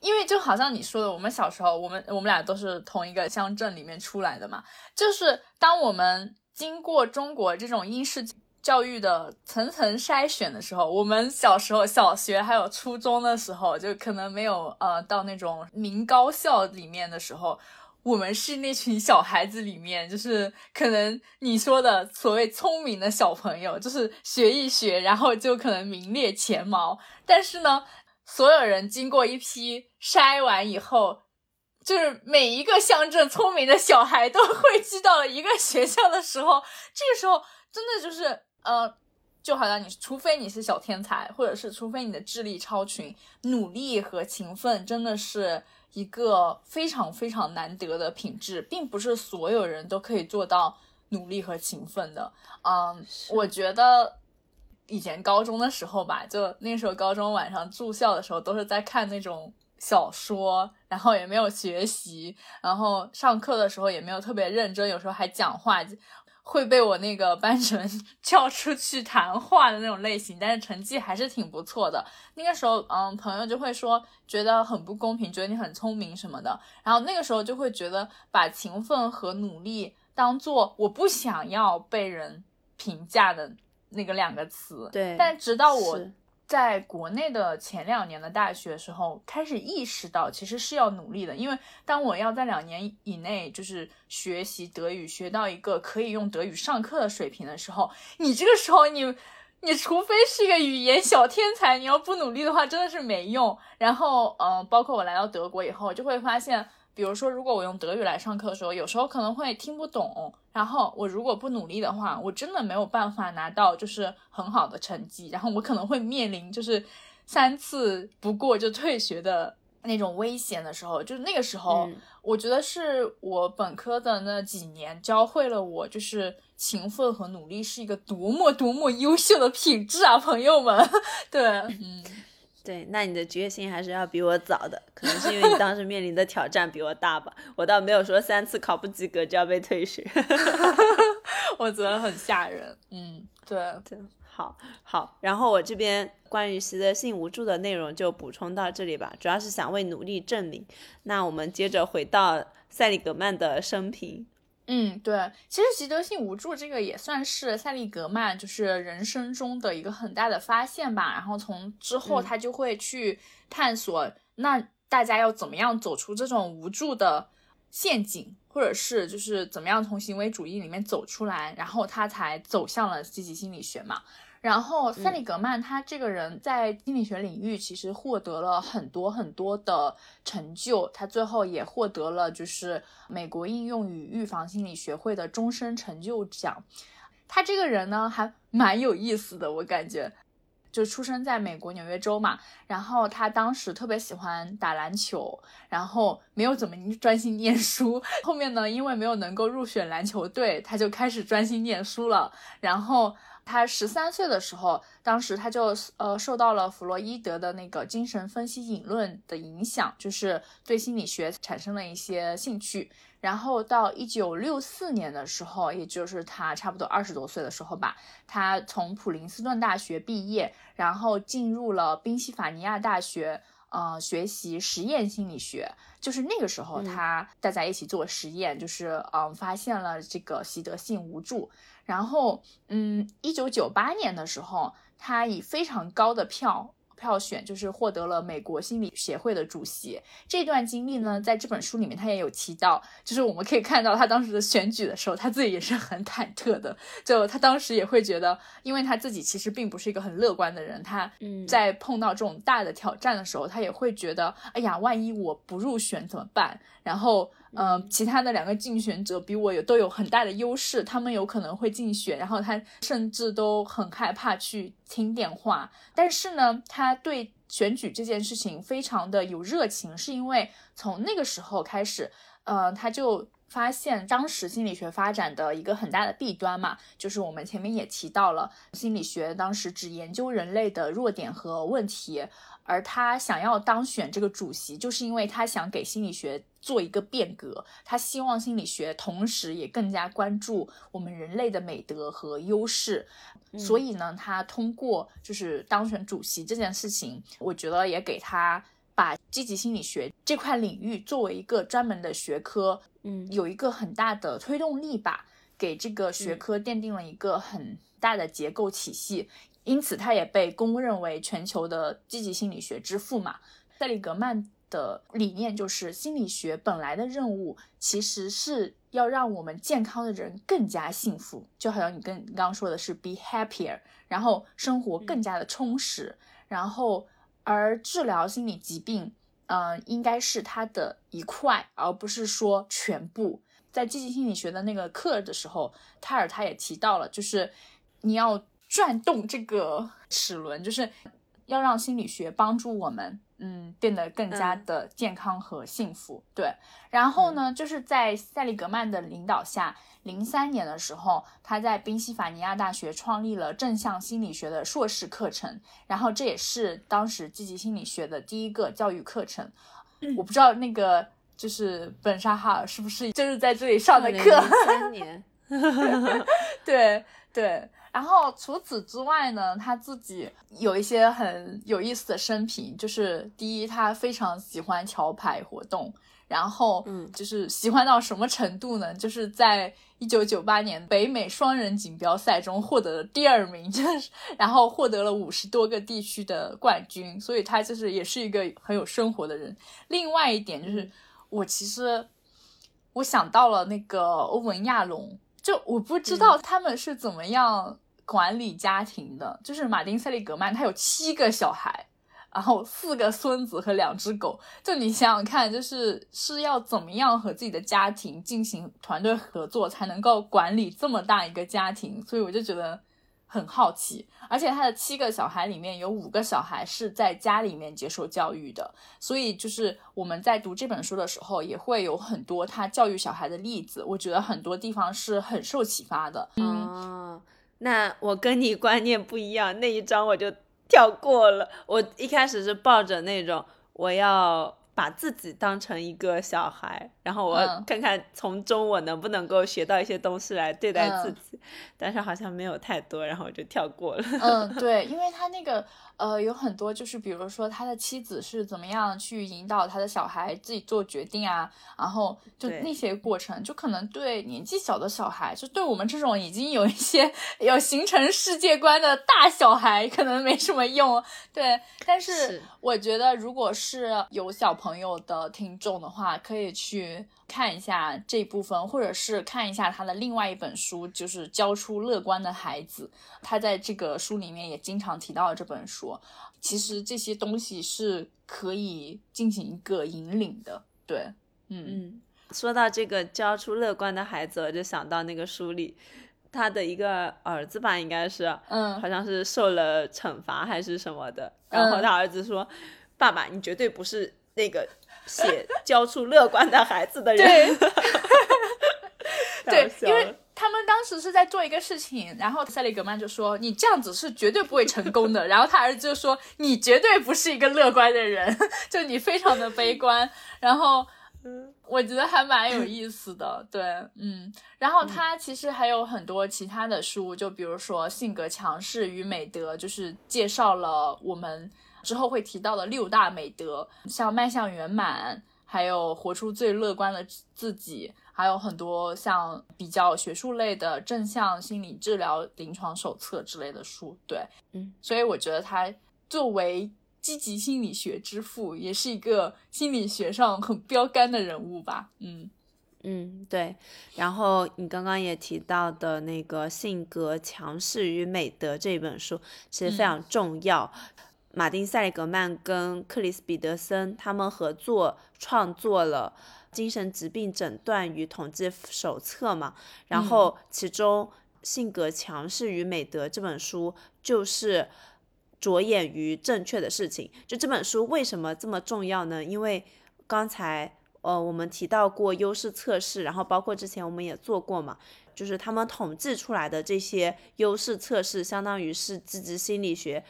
因为就好像你说的，我们小时候，我们我们俩都是同一个乡镇里面出来的嘛，就是当我们经过中国这种应试。教育的层层筛选的时候，我们小时候小学还有初中的时候，就可能没有呃到那种名高校里面的时候，我们是那群小孩子里面，就是可能你说的所谓聪明的小朋友，就是学一学，然后就可能名列前茅。但是呢，所有人经过一批筛完以后，就是每一个乡镇聪明的小孩都汇聚到了一个学校的时候，这个时候真的就是。呃，就好像你，除非你是小天才，或者是除非你的智力超群，努力和勤奋真的是一个非常非常难得的品质，并不是所有人都可以做到努力和勤奋的。嗯，我觉得以前高中的时候吧，就那时候高中晚上住校的时候，都是在看那种小说，然后也没有学习，然后上课的时候也没有特别认真，有时候还讲话。会被我那个班主任 叫出去谈话的那种类型，但是成绩还是挺不错的。那个时候，嗯，朋友就会说觉得很不公平，觉得你很聪明什么的。然后那个时候就会觉得把勤奋和努力当做我不想要被人评价的那个两个词。对，但直到我。在国内的前两年的大学时候，开始意识到其实是要努力的，因为当我要在两年以内就是学习德语，学到一个可以用德语上课的水平的时候，你这个时候你，你除非是一个语言小天才，你要不努力的话真的是没用。然后，嗯，包括我来到德国以后，就会发现。比如说，如果我用德语来上课的时候，有时候可能会听不懂。然后我如果不努力的话，我真的没有办法拿到就是很好的成绩。然后我可能会面临就是三次不过就退学的那种危险的时候。就是那个时候，我觉得是我本科的那几年教会了我，就是勤奋和努力是一个多么多么优秀的品质啊，朋友们。对，嗯。对，那你的决心还是要比我早的，可能是因为你当时面临的挑战比我大吧。我倒没有说三次考不及格就要被退学，我觉得很吓人。嗯，对对，好好。然后我这边关于习得性无助的内容就补充到这里吧，主要是想为努力证明。那我们接着回到塞里格曼的生平。嗯，对，其实习得性无助这个也算是塞利格曼就是人生中的一个很大的发现吧。然后从之后他就会去探索，那大家要怎么样走出这种无助的陷阱，或者是就是怎么样从行为主义里面走出来，然后他才走向了积极心理学嘛。然后，塞利格曼他这个人在心理学领域其实获得了很多很多的成就，他最后也获得了就是美国应用与预防心理学会的终身成就奖。他这个人呢还蛮有意思的，我感觉，就出生在美国纽约州嘛，然后他当时特别喜欢打篮球，然后没有怎么 专心念书。后面呢，因为没有能够入选篮球队，他就开始专心念书了，然后。他十三岁的时候，当时他就呃受到了弗洛伊德的那个精神分析引论的影响，就是对心理学产生了一些兴趣。然后到一九六四年的时候，也就是他差不多二十多岁的时候吧，他从普林斯顿大学毕业，然后进入了宾夕法尼亚大学，呃，学习实验心理学。就是那个时候，他大家一起做实验，就是嗯，发现了这个习得性无助。然后，嗯，一九九八年的时候，他以非常高的票票选，就是获得了美国心理协会的主席。这段经历呢，在这本书里面他也有提到，就是我们可以看到他当时的选举的时候，他自己也是很忐忑的。就他当时也会觉得，因为他自己其实并不是一个很乐观的人，他在碰到这种大的挑战的时候，他也会觉得，哎呀，万一我不入选怎么办？然后。嗯，其他的两个竞选者比我有都有很大的优势，他们有可能会竞选，然后他甚至都很害怕去听电话。但是呢，他对选举这件事情非常的有热情，是因为从那个时候开始，呃，他就发现当时心理学发展的一个很大的弊端嘛，就是我们前面也提到了，心理学当时只研究人类的弱点和问题。而他想要当选这个主席，就是因为他想给心理学做一个变革。他希望心理学同时也更加关注我们人类的美德和优势。所以呢，他通过就是当选主席这件事情，我觉得也给他把积极心理学这块领域作为一个专门的学科，嗯，有一个很大的推动力吧，给这个学科奠定了一个很大的结构体系。因此，他也被公认为全球的积极心理学之父嘛。塞利格曼的理念就是，心理学本来的任务其实是要让我们健康的人更加幸福，就好像你跟刚刚说的是 be happier，然后生活更加的充实。然后，而治疗心理疾病，嗯，应该是它的一块，而不是说全部。在积极心理学的那个课的时候，泰尔他也提到了，就是你要。转动这个齿轮，就是要让心理学帮助我们，嗯，变得更加的健康和幸福。对，然后呢，就是在塞利格曼的领导下，零三年的时候，他在宾夕法尼亚大学创立了正向心理学的硕士课程，然后这也是当时积极心理学的第一个教育课程。我不知道那个就是本沙哈尔是不是就是在这里上的课？三年，对 对。然后除此之外呢，他自己有一些很有意思的生平，就是第一，他非常喜欢桥牌活动，然后，嗯，就是喜欢到什么程度呢？就是在一九九八年北美双人锦标赛中获得了第二名，就是然后获得了五十多个地区的冠军，所以他就是也是一个很有生活的人。另外一点就是，我其实我想到了那个欧文亚龙。就我不知道他们是怎么样管理家庭的。就是马丁·塞利格曼，他有七个小孩，然后四个孙子和两只狗。就你想想看，就是是要怎么样和自己的家庭进行团队合作，才能够管理这么大一个家庭？所以我就觉得。很好奇，而且他的七个小孩里面有五个小孩是在家里面接受教育的，所以就是我们在读这本书的时候，也会有很多他教育小孩的例子。我觉得很多地方是很受启发的。嗯，那我跟你观念不一样，那一章我就跳过了。我一开始是抱着那种我要。把自己当成一个小孩，然后我看看从中我能不能够学到一些东西来对待自己，但是好像没有太多，然后我就跳过了。嗯，对，因为他那个。呃，有很多就是，比如说他的妻子是怎么样去引导他的小孩自己做决定啊，然后就那些过程，就可能对年纪小的小孩，就对我们这种已经有一些有形成世界观的大小孩，可能没什么用。对，但是我觉得，如果是有小朋友的听众的话，可以去。看一下这部分，或者是看一下他的另外一本书，就是教出乐观的孩子。他在这个书里面也经常提到这本书。其实这些东西是可以进行一个引领的。对，嗯嗯。说到这个教出乐观的孩子，我就想到那个书里，他的一个儿子吧，应该是，嗯，好像是受了惩罚还是什么的。然后他儿子说：“爸爸，你绝对不是那个。”写教出乐观的孩子的人，对，因为他们当时是在做一个事情，然后塞利格曼就说：“你这样子是绝对不会成功的。”然后他儿子就说：“你绝对不是一个乐观的人，就你非常的悲观。”然后，嗯，我觉得还蛮有意思的，对，嗯。然后他其实还有很多其他的书，就比如说《性格强势与美德》，就是介绍了我们。之后会提到的六大美德，像迈向圆满，还有活出最乐观的自己，还有很多像比较学术类的正向心理治疗临床手册之类的书。对，嗯，所以我觉得它作为积极心理学之父，也是一个心理学上很标杆的人物吧。嗯嗯，对。然后你刚刚也提到的那个《性格强势与美德》这本书，其实非常重要。马丁·塞利格曼跟克里斯·彼得森他们合作创作了《精神疾病诊断与统计手册》嘛，然后其中《性格强势与美德》这本书就是着眼于正确的事情。就这本书为什么这么重要呢？因为刚才呃我们提到过优势测试，然后包括之前我们也做过嘛。就是他们统计出来的这些优势测试，相当于是积极心理学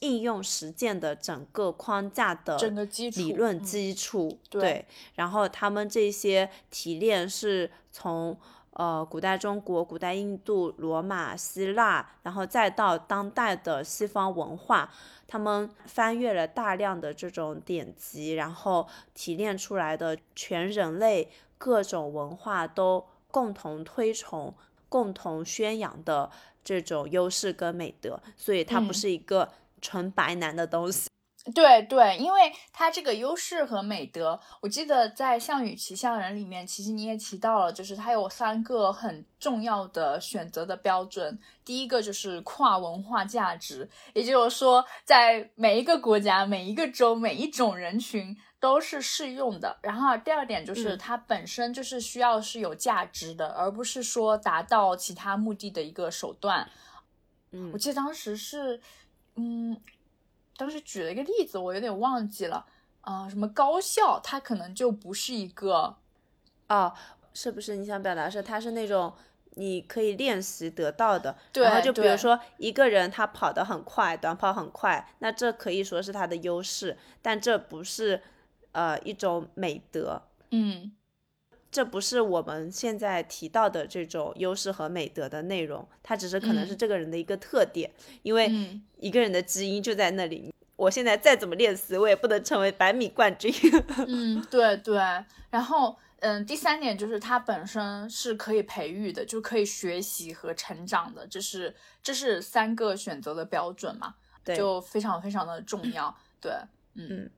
应用实践的整个框架的整个基理论基础。对，然后他们这些提炼是从呃古代中国、古代印度、罗马、希腊，然后再到当代的西方文化，他们翻阅了大量的这种典籍，然后提炼出来的全人类各种文化都。共同推崇、共同宣扬的这种优势跟美德，所以它不是一个纯白男的东西。对对，因为它这个优势和美德，我记得在《项羽骑象人》里面，其实你也提到了，就是它有三个很重要的选择的标准。第一个就是跨文化价值，也就是说，在每一个国家、每一个州、每一种人群。都是适用的。然后第二点就是它本身就是需要是有价值的，而不是说达到其他目的的一个手段。嗯，我记得当时是，嗯，当时举了一个例子，我有点忘记了。啊，什么高效，它可能就不是一个。哦，是不是你想表达是它是那种你可以练习得到的？对。然后就比如说一个人他跑得很快，短跑很快，那这可以说是他的优势，但这不是。呃，一种美德，嗯，这不是我们现在提到的这种优势和美德的内容，它只是可能是这个人的一个特点，因为一个人的基因就在那里。我现在再怎么练死，我也不能成为百米冠军。嗯，对对。然后，嗯，第三点就是它本身是可以培育的，就可以学习和成长的，这是这是三个选择的标准嘛？对，就非常非常的重要。对，嗯。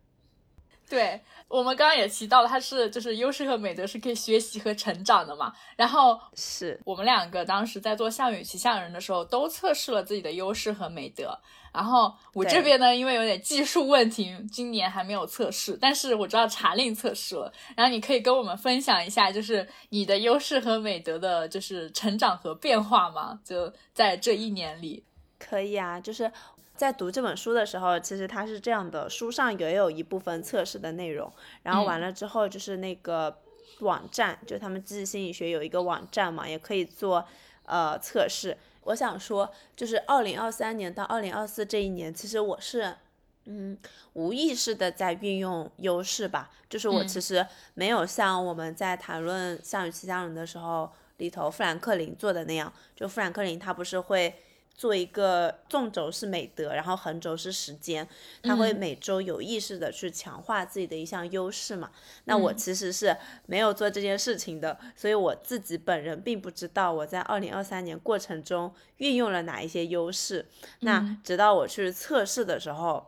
对我们刚刚也提到了，它是就是优势和美德是可以学习和成长的嘛。然后是我们两个当时在做项羽骑象人的时候，都测试了自己的优势和美德。然后我这边呢，因为有点技术问题，今年还没有测试，但是我知道查令测试了。然后你可以跟我们分享一下，就是你的优势和美德的，就是成长和变化吗？就在这一年里，可以啊，就是。在读这本书的时候，其实它是这样的，书上也有一部分测试的内容，然后完了之后就是那个网站，就他们积极心理学有一个网站嘛，也可以做呃测试。我想说，就是二零二三年到二零二四这一年，其实我是嗯无意识的在运用优势吧，就是我其实没有像我们在谈论《项羽骑象人》的时候里头富兰克林做的那样，就富兰克林他不是会。做一个纵轴是美德，然后横轴是时间，他会每周有意识的去强化自己的一项优势嘛？那我其实是没有做这件事情的，所以我自己本人并不知道我在二零二三年过程中运用了哪一些优势。那直到我去测试的时候，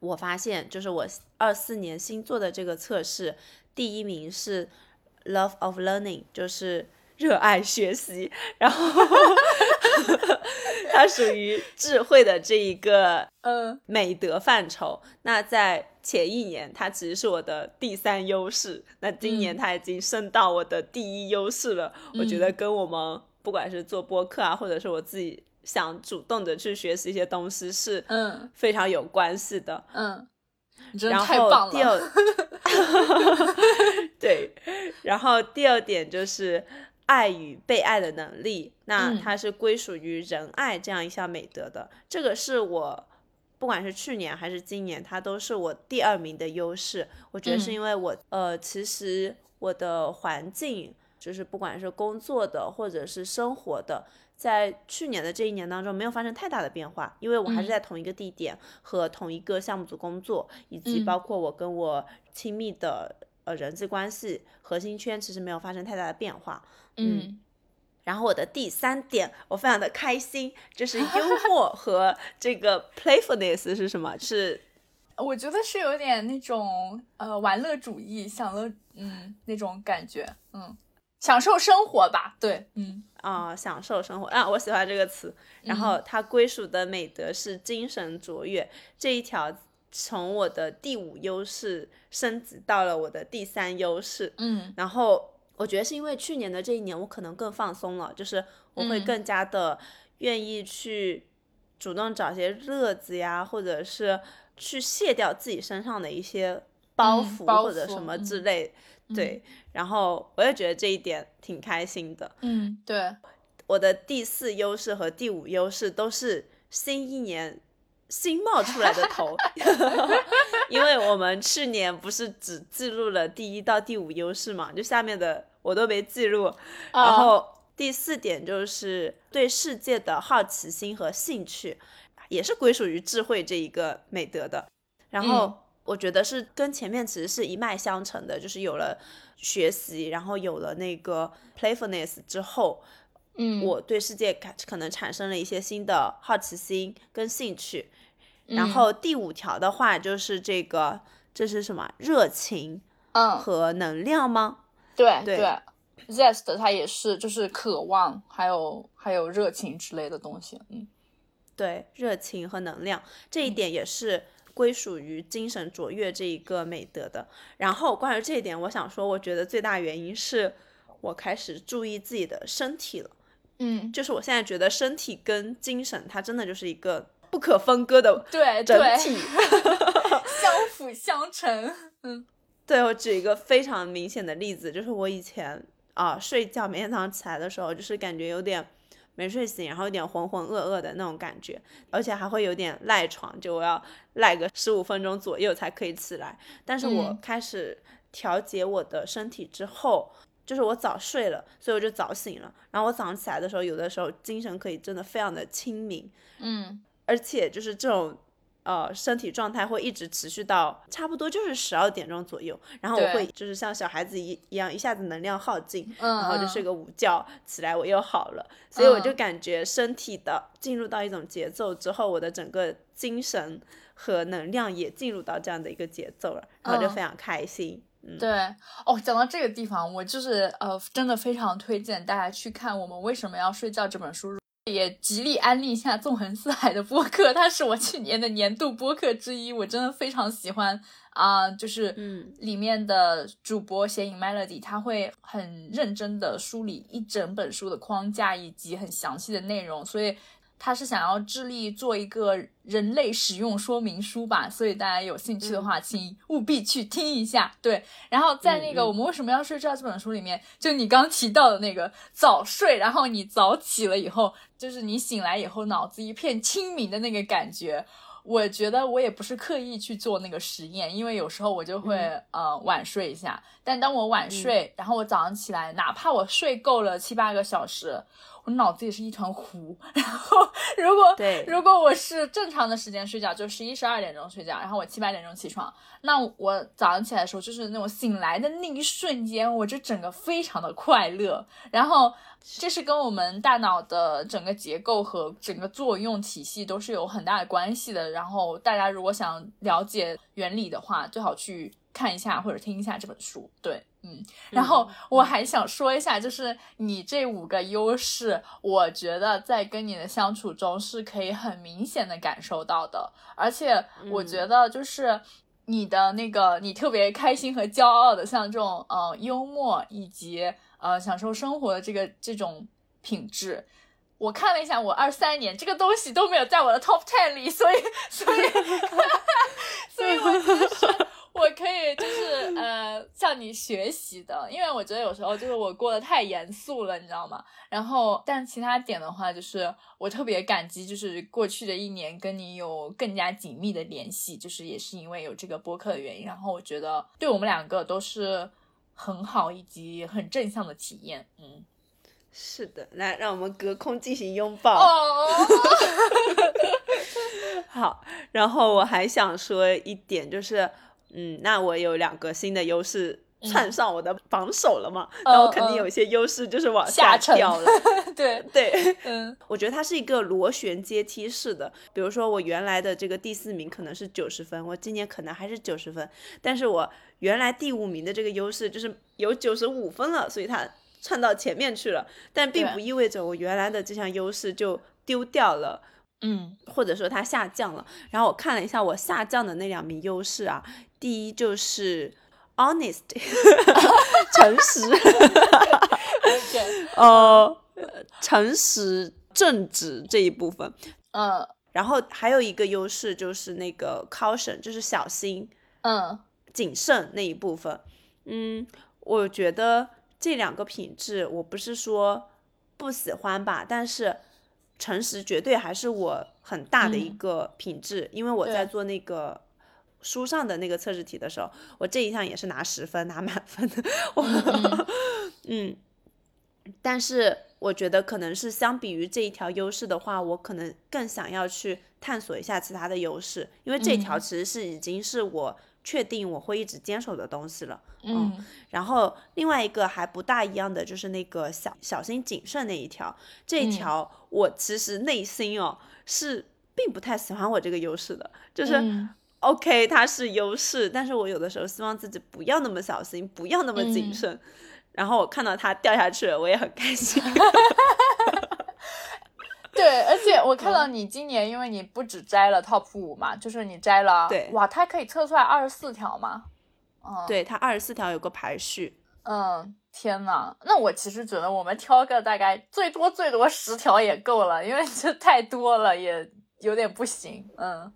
我发现就是我二四年新做的这个测试，第一名是 love of learning，就是热爱学习，然后。它属于智慧的这一个呃美德范畴。那在前一年，它其实是我的第三优势。那今年它已经升到我的第一优势了。我觉得跟我们不管是做播客啊，或者是我自己想主动的去学习一些东西，是嗯非常有关系的。嗯，然后第二 对，然后第二点就是。爱与被爱的能力，那它是归属于仁爱这样一项美德的。这个是我不管是去年还是今年，它都是我第二名的优势。我觉得是因为我呃，其实我的环境就是不管是工作的或者是生活的，在去年的这一年当中没有发生太大的变化，因为我还是在同一个地点和同一个项目组工作，以及包括我跟我亲密的呃人际关系核心圈其实没有发生太大的变化。嗯，然后我的第三点，我非常的开心，就是幽默 和这个 playfulness 是什么？是我觉得是有点那种呃玩乐主义、享乐，嗯，那种感觉，嗯，享受生活吧，对，嗯啊，享受生活啊，我喜欢这个词。然后它归属的美德是精神卓越这一条，从我的第五优势升级到了我的第三优势，嗯，然后我觉得是因为去年的这一年我可能更放松了，就是我会更加的愿意去主动找些乐子呀，或者是去卸掉自己身上的一些包袱或者什么之类，对，然后我也觉得这一点挺开心的，嗯，对。我的第四优势和第五优势都是新一年新冒出来的头，因为我们去年不是只记录了第一到第五优势嘛，就下面的我都没记录。然后第四点就是对世界的好奇心和兴趣，也是归属于智慧这一个美德的。然后我觉得是跟前面其实是一脉相承的，就是有了学习，然后有了那个 playfulness 之后。嗯，我对世界可可能产生了一些新的好奇心跟兴趣，然后第五条的话就是这个，这是什么？热情，嗯，和能量吗？对对，zest 它也是就是渴望，还有还有热情之类的东西，嗯，对，热情和能量这一点也是归属于精神卓越这一个美德的。然后关于这一点，我想说，我觉得最大原因是我开始注意自己的身体了。嗯，就是我现在觉得身体跟精神，它真的就是一个不可分割的对整体，相辅相成。嗯，对我举一个非常明显的例子，就是我以前啊睡觉，每天早上起来的时候，就是感觉有点没睡醒，然后有点浑浑噩噩的那种感觉，而且还会有点赖床，就我要赖个十五分钟左右才可以起来。但是我开始调节我的身体之后。就是我早睡了，所以我就早醒了。然后我早上起来的时候，有的时候精神可以真的非常的清明，嗯，而且就是这种呃身体状态会一直持续到差不多就是十二点钟左右。然后我会就是像小孩子一一样，一下子能量耗尽，然后就睡个午觉，起来我又好了。所以我就感觉身体的进入到一种节奏之后，我的整个精神和能量也进入到这样的一个节奏了，然后就非常开心。嗯对哦，讲到这个地方，我就是呃，真的非常推荐大家去看《我们为什么要睡觉》这本书，也极力安利一下纵横四海的播客，它是我去年的年度播客之一，我真的非常喜欢啊，就是嗯，里面的主播写影 Melody，他会很认真的梳理一整本书的框架以及很详细的内容，所以。他是想要致力做一个人类使用说明书吧，所以大家有兴趣的话，请务必去听一下。对，然后在那个我们为什么要睡觉这本书里面，就你刚提到的那个早睡，然后你早起了以后，就是你醒来以后脑子一片清明的那个感觉。我觉得我也不是刻意去做那个实验，因为有时候我就会呃晚睡一下，但当我晚睡，然后我早上起来，哪怕我睡够了七八个小时。我脑子也是一团糊，然后如果对，如果我是正常的时间睡觉，就十一十二点钟睡觉，然后我七八点钟起床，那我早上起来的时候，就是那种醒来的那一瞬间，我就整个非常的快乐。然后这是跟我们大脑的整个结构和整个作用体系都是有很大的关系的。然后大家如果想了解原理的话，最好去看一下或者听一下这本书。对。嗯，然后我还想说一下，就是你这五个优势，我觉得在跟你的相处中是可以很明显的感受到的，而且我觉得就是你的那个你特别开心和骄傲的，像这种呃幽默以及呃享受生活的这个这种品质，我看了一下，我二三年这个东西都没有在我的 top ten 里，所以所以 所以我就是。我可以就是呃向你学习的，因为我觉得有时候就是我过得太严肃了，你知道吗？然后，但其他点的话，就是我特别感激，就是过去的一年跟你有更加紧密的联系，就是也是因为有这个播客的原因。然后我觉得对我们两个都是很好以及很正向的体验。嗯，是的，来让我们隔空进行拥抱。哦，好，然后我还想说一点就是。嗯，那我有两个新的优势窜上我的榜首了嘛，那我肯定有一些优势就是往下掉了。对对，嗯，我觉得它是一个螺旋阶梯式的。比如说我原来的这个第四名可能是九十分，我今年可能还是九十分，但是我原来第五名的这个优势就是有九十五分了，所以它窜到前面去了。但并不意味着我原来的这项优势就丢掉了。嗯，或者说它下降了。然后我看了一下我下降的那两名优势啊，第一就是 honest，诚实，呃，诚实正直这一部分。嗯，然后还有一个优势就是那个 caution，就是小心，嗯，谨慎那一部分。嗯，我觉得这两个品质我不是说不喜欢吧，但是。诚实绝对还是我很大的一个品质，因为我在做那个书上的那个测试题的时候，我这一项也是拿十分，拿满分的。嗯，但是我觉得可能是相比于这一条优势的话，我可能更想要去探索一下其他的优势，因为这条其实是已经是我。确定我会一直坚守的东西了，嗯，然后另外一个还不大一样的就是那个小小心谨慎那一条，这一条我其实内心哦是并不太喜欢我这个优势的，就是 OK 它是优势，但是我有的时候希望自己不要那么小心，不要那么谨慎，然后我看到它掉下去了，我也很开心。对，而且我看到你今年，因为你不止摘了 top 五嘛，就是你摘了，对，哇，它可以测出来二十四条吗？嗯，对，它二十四条有个排序。嗯，天呐，那我其实觉得我们挑个大概最多最多十条也够了，因为这太多了，也有点不行。嗯，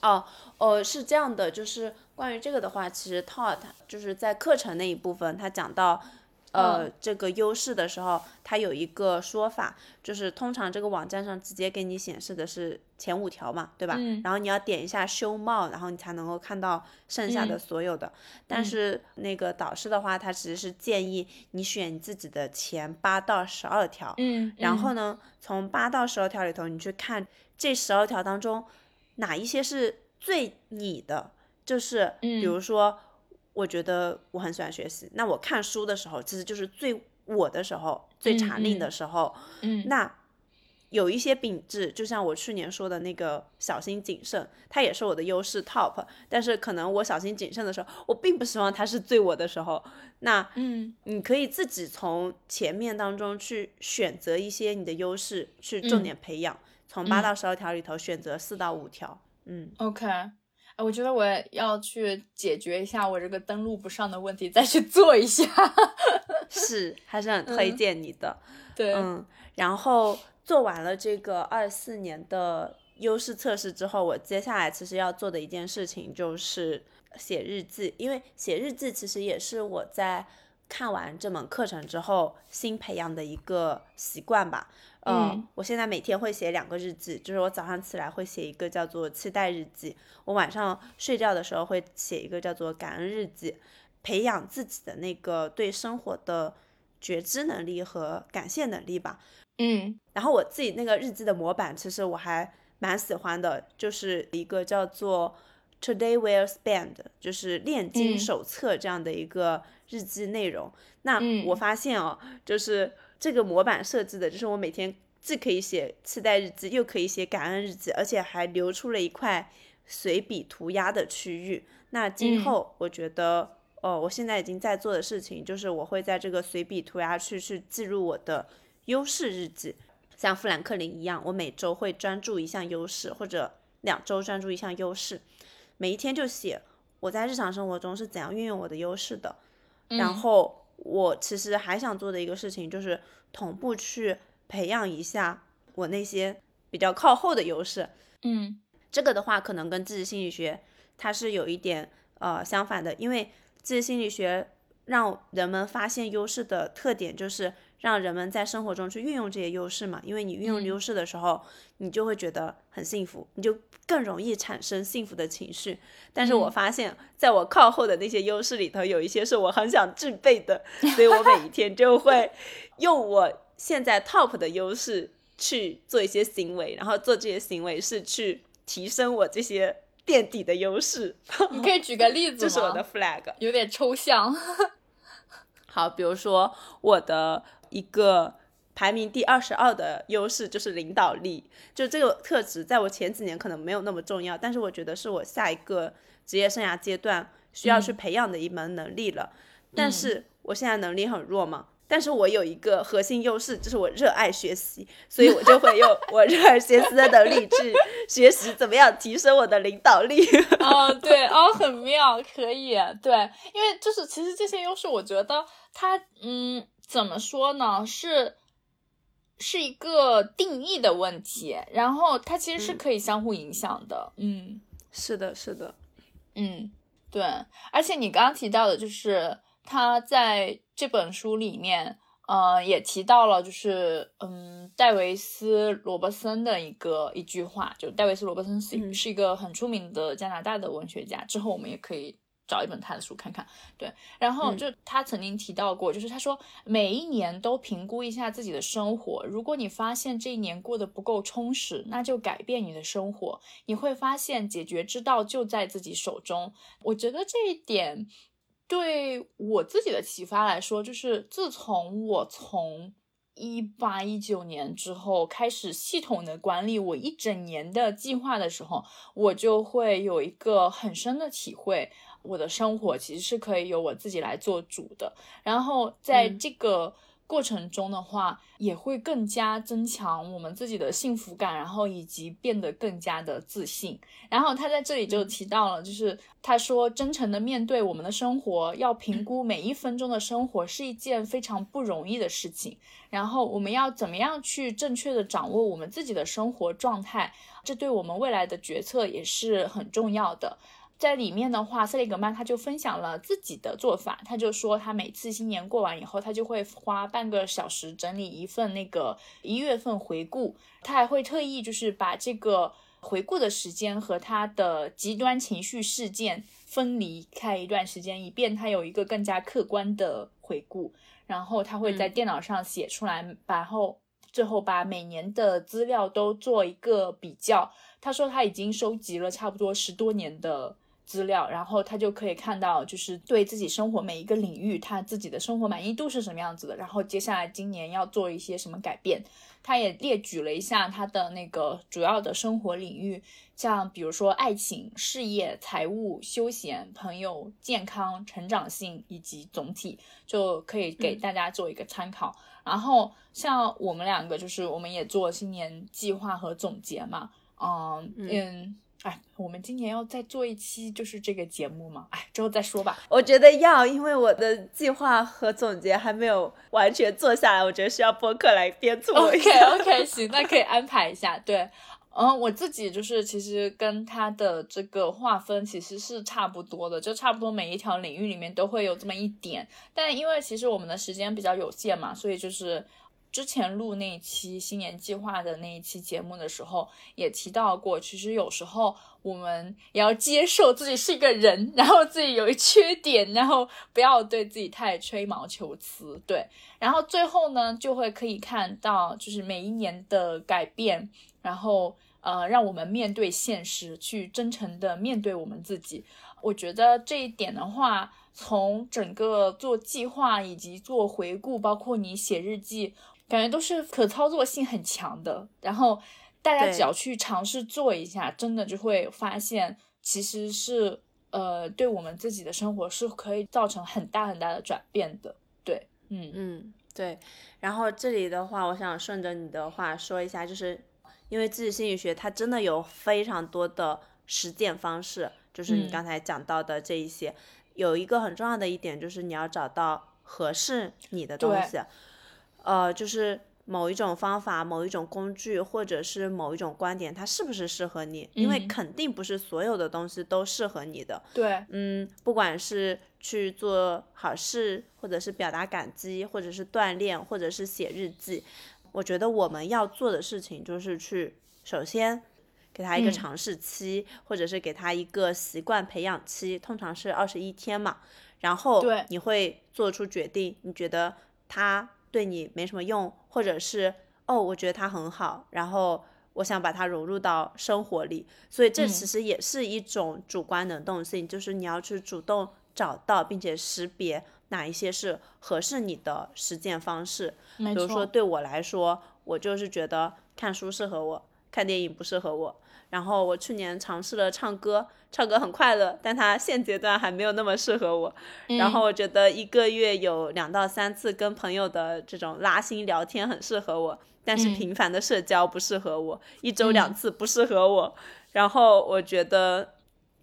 哦，哦，是这样的，就是关于这个的话，其实 taught 就是在课程那一部分，他讲到。呃，这个优势的时候，它有一个说法，就是通常这个网站上直接给你显示的是前五条嘛，对吧？嗯。然后你要点一下 Show More，然后你才能够看到剩下的所有的。但是那个导师的话，他其实是建议你选你自己的前八到十二条。嗯。然后呢，从八到十二条里头，你去看这十二条当中哪一些是最你的，就是比如说。我觉得我很喜欢学习，那我看书的时候，其实就是最我的时候，最查令的时候。嗯，那有一些品质，就像我去年说的那个小心谨慎，它也是我的优势 top。但是可能我小心谨慎的时候，我并不希望它是最我的时候。那嗯，你可以自己从前面当中去选择一些你的优势，去重点培养，从八到十二条里头选择四到五条。嗯，OK。我觉得我要去解决一下我这个登录不上的问题，再去做一下。是，还是很推荐你的。对，嗯，然后做完了这个二四年的优势测试之后，我接下来其实要做的一件事情就是写日记，因为写日记其实也是我在看完这门课程之后新培养的一个习惯吧。嗯，我现在每天会写两个日记，就是我早上起来会写一个叫做期待日记，我晚上睡觉的时候会写一个叫做感恩日记，培养自己的那个对生活的觉知能力和感谢能力吧。嗯，然后我自己那个日记的模板其实我还蛮喜欢的，就是一个叫做 Today Well Spend，就是炼金手册这样的一个日记内容。那我发现哦，就是。这个模板设置的就是我每天既可以写期待日记，又可以写感恩日记，而且还留出了一块随笔涂鸦的区域。那今后我觉得，哦，我现在已经在做的事情就是我会在这个随笔涂鸦区去记录我的优势日记，像富兰克林一样，我每周会专注一项优势，或者两周专注一项优势，每一天就写我在日常生活中是怎样运用我的优势的，然后。我其实还想做的一个事情，就是同步去培养一下我那些比较靠后的优势。嗯，这个的话，可能跟自己心理学它是有一点呃相反的，因为自己心理学让人们发现优势的特点就是。让人们在生活中去运用这些优势嘛，因为你运用优势的时候，你就会觉得很幸福，你就更容易产生幸福的情绪。但是我发现，在我靠后的那些优势里头，有一些是我很想具备的，所以我每一天就会 用我现在 top 的优势去做一些行为，然后做这些行为是去提升我这些垫底的优势。你可以举个例 子吗？这是我的 flag，有点抽象。好，比如说我的一个排名第二十二的优势就是领导力，就这个特质在我前几年可能没有那么重要，但是我觉得是我下一个职业生涯阶段需要去培养的一门能力了。但是我现在能力很弱嘛，但是我有一个核心优势，就是我热爱学习，所以我就会用我热爱学习的能力去学习怎么样提升我的领导力。哦，对，哦，很妙，可以，对，因为就是其实这些优势，我觉得它，嗯，怎么说呢，是是一个定义的问题，然后它其实是可以相互影响的。嗯，是的，是的，嗯，对，而且你刚刚提到的就是。他在这本书里面，呃，也提到了，就是嗯，戴维斯·罗伯森的一个一句话，就戴维斯·罗伯森是是一个很出名的加拿大的文学家。之后我们也可以找一本他的书看看。对，然后就他曾经提到过，就是他说每一年都评估一下自己的生活，如果你发现这一年过得不够充实，那就改变你的生活。你会发现解决之道就在自己手中。我觉得这一点。对我自己的启发来说，就是自从我从一八一九年之后开始系统的管理我一整年的计划的时候，我就会有一个很深的体会，我的生活其实是可以由我自己来做主的。然后在这个。过程中的话，也会更加增强我们自己的幸福感，然后以及变得更加的自信。然后他在这里就提到了，就是他说，真诚的面对我们的生活，要评估每一分钟的生活是一件非常不容易的事情。然后我们要怎么样去正确的掌握我们自己的生活状态，这对我们未来的决策也是很重要的。在里面的话，塞利格曼他就分享了自己的做法。他就说，他每次新年过完以后，他就会花半个小时整理一份那个一月份回顾。他还会特意就是把这个回顾的时间和他的极端情绪事件分离开一段时间，以便他有一个更加客观的回顾。然后他会在电脑上写出来，然后最后把每年的资料都做一个比较。他说他已经收集了差不多十多年的。资料，然后他就可以看到，就是对自己生活每一个领域，他自己的生活满意度是什么样子的。然后接下来今年要做一些什么改变，他也列举了一下他的那个主要的生活领域，像比如说爱情、事业、财务、休闲、朋友、健康、成长性以及总体，就可以给大家做一个参考。然后像我们两个，就是我们也做新年计划和总结嘛，嗯嗯。哎，我们今年要再做一期就是这个节目嘛？哎，之后再说吧。我觉得要，因为我的计划和总结还没有完全做下来，我觉得需要播客来鞭促我一下。OK OK，行，那可以安排一下。对，嗯，我自己就是其实跟他的这个划分其实是差不多的，就差不多每一条领域里面都会有这么一点。但因为其实我们的时间比较有限嘛，所以就是。之前录那一期新年计划的那一期节目的时候，也提到过，其实有时候我们也要接受自己是一个人，然后自己有一缺点，然后不要对自己太吹毛求疵，对。然后最后呢，就会可以看到，就是每一年的改变，然后呃，让我们面对现实，去真诚的面对我们自己。我觉得这一点的话，从整个做计划以及做回顾，包括你写日记。感觉都是可操作性很强的，然后大家只要去尝试做一下，真的就会发现，其实是呃，对我们自己的生活是可以造成很大很大的转变的。对，嗯嗯，对。然后这里的话，我想顺着你的话说一下，就是因为自己心理学它真的有非常多的实践方式，就是你刚才讲到的这一些，有一个很重要的一点就是你要找到合适你的东西。呃，就是某一种方法、某一种工具，或者是某一种观点，它是不是适合你？因为肯定不是所有的东西都适合你的。对，嗯，不管是去做好事，或者是表达感激，或者是锻炼，或者是写日记，我觉得我们要做的事情就是去，首先给他一个尝试期，或者是给他一个习惯培养期，通常是二十一天嘛。然后你会做出决定，你觉得他。对你没什么用，或者是哦，我觉得它很好，然后我想把它融入到生活里，所以这其实也是一种主观能动性，就是你要去主动找到并且识别哪一些是合适你的实践方式。比如说对我来说，我就是觉得看书适合我，看电影不适合我。然后我去年尝试了唱歌，唱歌很快乐，但它现阶段还没有那么适合我。然后我觉得一个月有两到三次跟朋友的这种拉新聊天很适合我，但是频繁的社交不适合我，一周两次不适合我。然后我觉得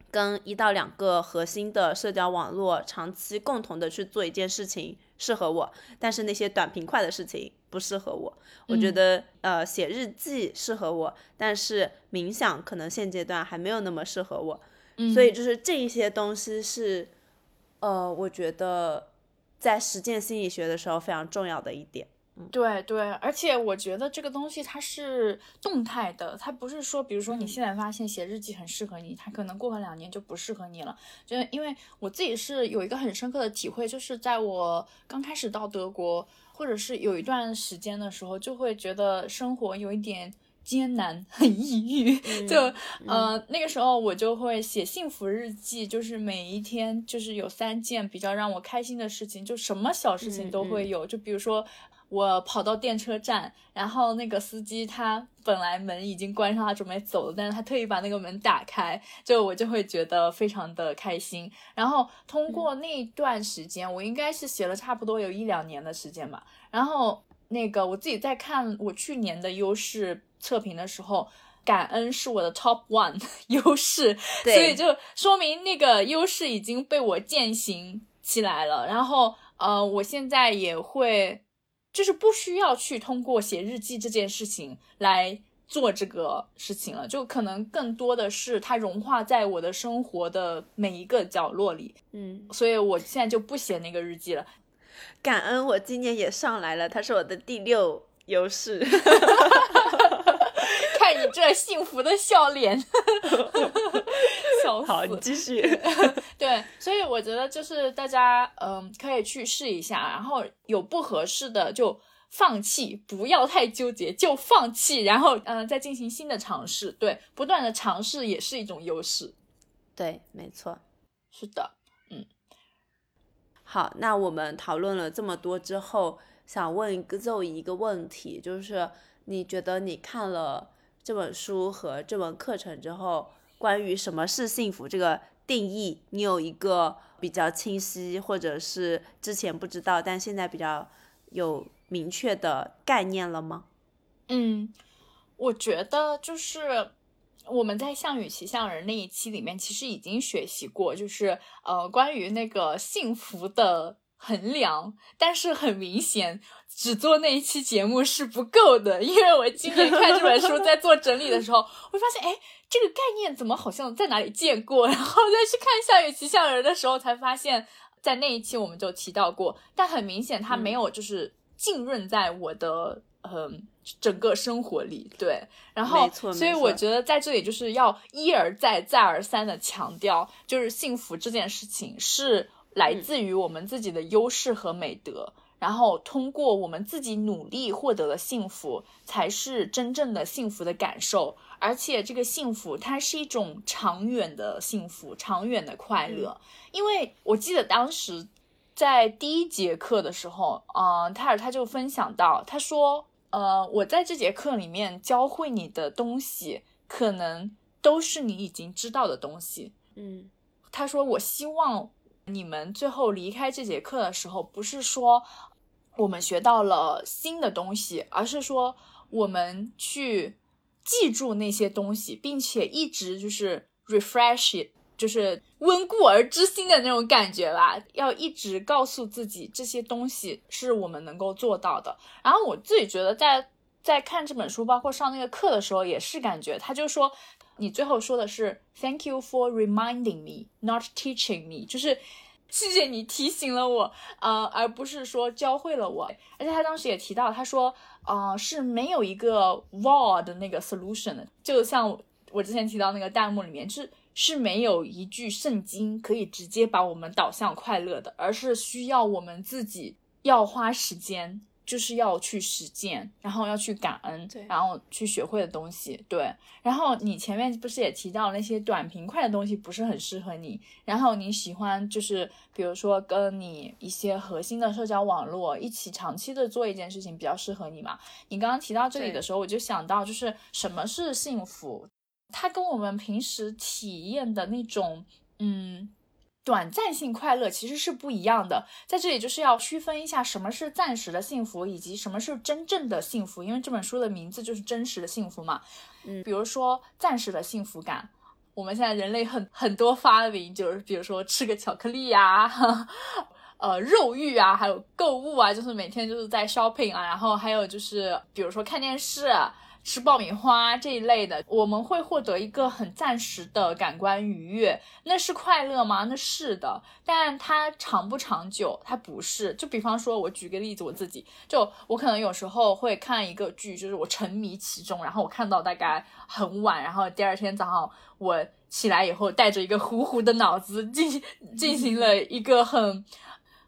跟一到两个核心的社交网络长期共同的去做一件事情适合我，但是那些短平快的事情。不适合我，我觉得呃写日记适合我，但是冥想可能现阶段还没有那么适合我，所以就是这一些东西是呃我觉得在实践心理学的时候非常重要的一点。对对，而且我觉得这个东西它是动态的，它不是说比如说你现在发现写日记很适合你，它可能过个两年就不适合你了。就因为我自己是有一个很深刻的体会，就是在我刚开始到德国。或者是有一段时间的时候，就会觉得生活有一点艰难，很抑郁。就呃那个时候，我就会写幸福日记，就是每一天就是有三件比较让我开心的事情，就什么小事情都会有。就比如说。我跑到电车站，然后那个司机他本来门已经关上，他准备走了，但是他特意把那个门打开，就我就会觉得非常的开心。然后通过那段时间，我应该是写了差不多有一两年的时间吧。然后那个我自己在看我去年的优势测评的时候，感恩是我的 top one 优势，所以就说明那个优势已经被我践行起来了。然后呃，我现在也会。就是不需要去通过写日记这件事情来做这个事情了，就可能更多的是它融化在我的生活的每一个角落里。嗯，所以我现在就不写那个日记了。感恩我今年也上来了，它是我的第六优势。看你这幸福的笑脸，笑死！好，你继续。对，所以我觉得就是大家嗯可以去试一下，然后有不合适的就放弃，不要太纠结，就放弃，然后嗯再进行新的尝试。对，不断的尝试也是一种优势。对，没错，是的，嗯。好，那我们讨论了这么多之后，想问一个就一个问题，就是你觉得你看了？这本书和这门课程之后，关于什么是幸福这个定义，你有一个比较清晰，或者是之前不知道，但现在比较有明确的概念了吗？嗯，我觉得就是我们在《项羽骑象人》那一期里面，其实已经学习过，就是呃，关于那个幸福的。衡量，但是很明显，只做那一期节目是不够的。因为我今年看这本书，在做整理的时候，我发现，哎，这个概念怎么好像在哪里见过？然后再去看《项羽骑象人》的时候，才发现，在那一期我们就提到过。但很明显，它没有就是浸润在我的嗯整个生活里。对，然后，所以我觉得在这里就是要一而再、再而三的强调，就是幸福这件事情是。来自于我们自己的优势和美德，然后通过我们自己努力获得了幸福，才是真正的幸福的感受。而且这个幸福，它是一种长远的幸福，长远的快乐。因为我记得当时在第一节课的时候，嗯，泰尔他就分享到，他说，呃，我在这节课里面教会你的东西，可能都是你已经知道的东西。嗯，他说，我希望。你们最后离开这节课的时候，不是说我们学到了新的东西，而是说我们去记住那些东西，并且一直就是 refresh，就是温故而知新的那种感觉吧。要一直告诉自己这些东西是我们能够做到的。然后我自己觉得，在在看这本书，包括上那个课的时候，也是感觉他就说。你最后说的是 "Thank you for reminding me, not teaching me"，就是谢谢你提醒了我，呃，而不是说教会了我。而且他当时也提到，他说，呃，是没有一个 wall 的那个 solution 的，就像我之前提到那个弹幕里面，是是没有一句圣经可以直接把我们导向快乐的，而是需要我们自己要花时间就是要去实践，然后要去感恩，对然后去学会的东西。对，然后你前面不是也提到那些短平快的东西不是很适合你，然后你喜欢就是比如说跟你一些核心的社交网络一起长期的做一件事情比较适合你嘛？你刚刚提到这里的时候，我就想到就是什么是幸福，它跟我们平时体验的那种嗯。短暂性快乐其实是不一样的，在这里就是要区分一下什么是暂时的幸福，以及什么是真正的幸福。因为这本书的名字就是真实的幸福嘛。嗯，比如说暂时的幸福感，我们现在人类很很多发明，就是比如说吃个巧克力呀，呃，肉欲啊，还有购物啊，就是每天就是在 shopping 啊，然后还有就是比如说看电视。吃爆米花这一类的，我们会获得一个很暂时的感官愉悦，那是快乐吗？那是的，但它长不长久？它不是。就比方说，我举个例子，我自己就我可能有时候会看一个剧，就是我沉迷其中，然后我看到大概很晚，然后第二天早上我起来以后，带着一个糊糊的脑子进进行了一个很。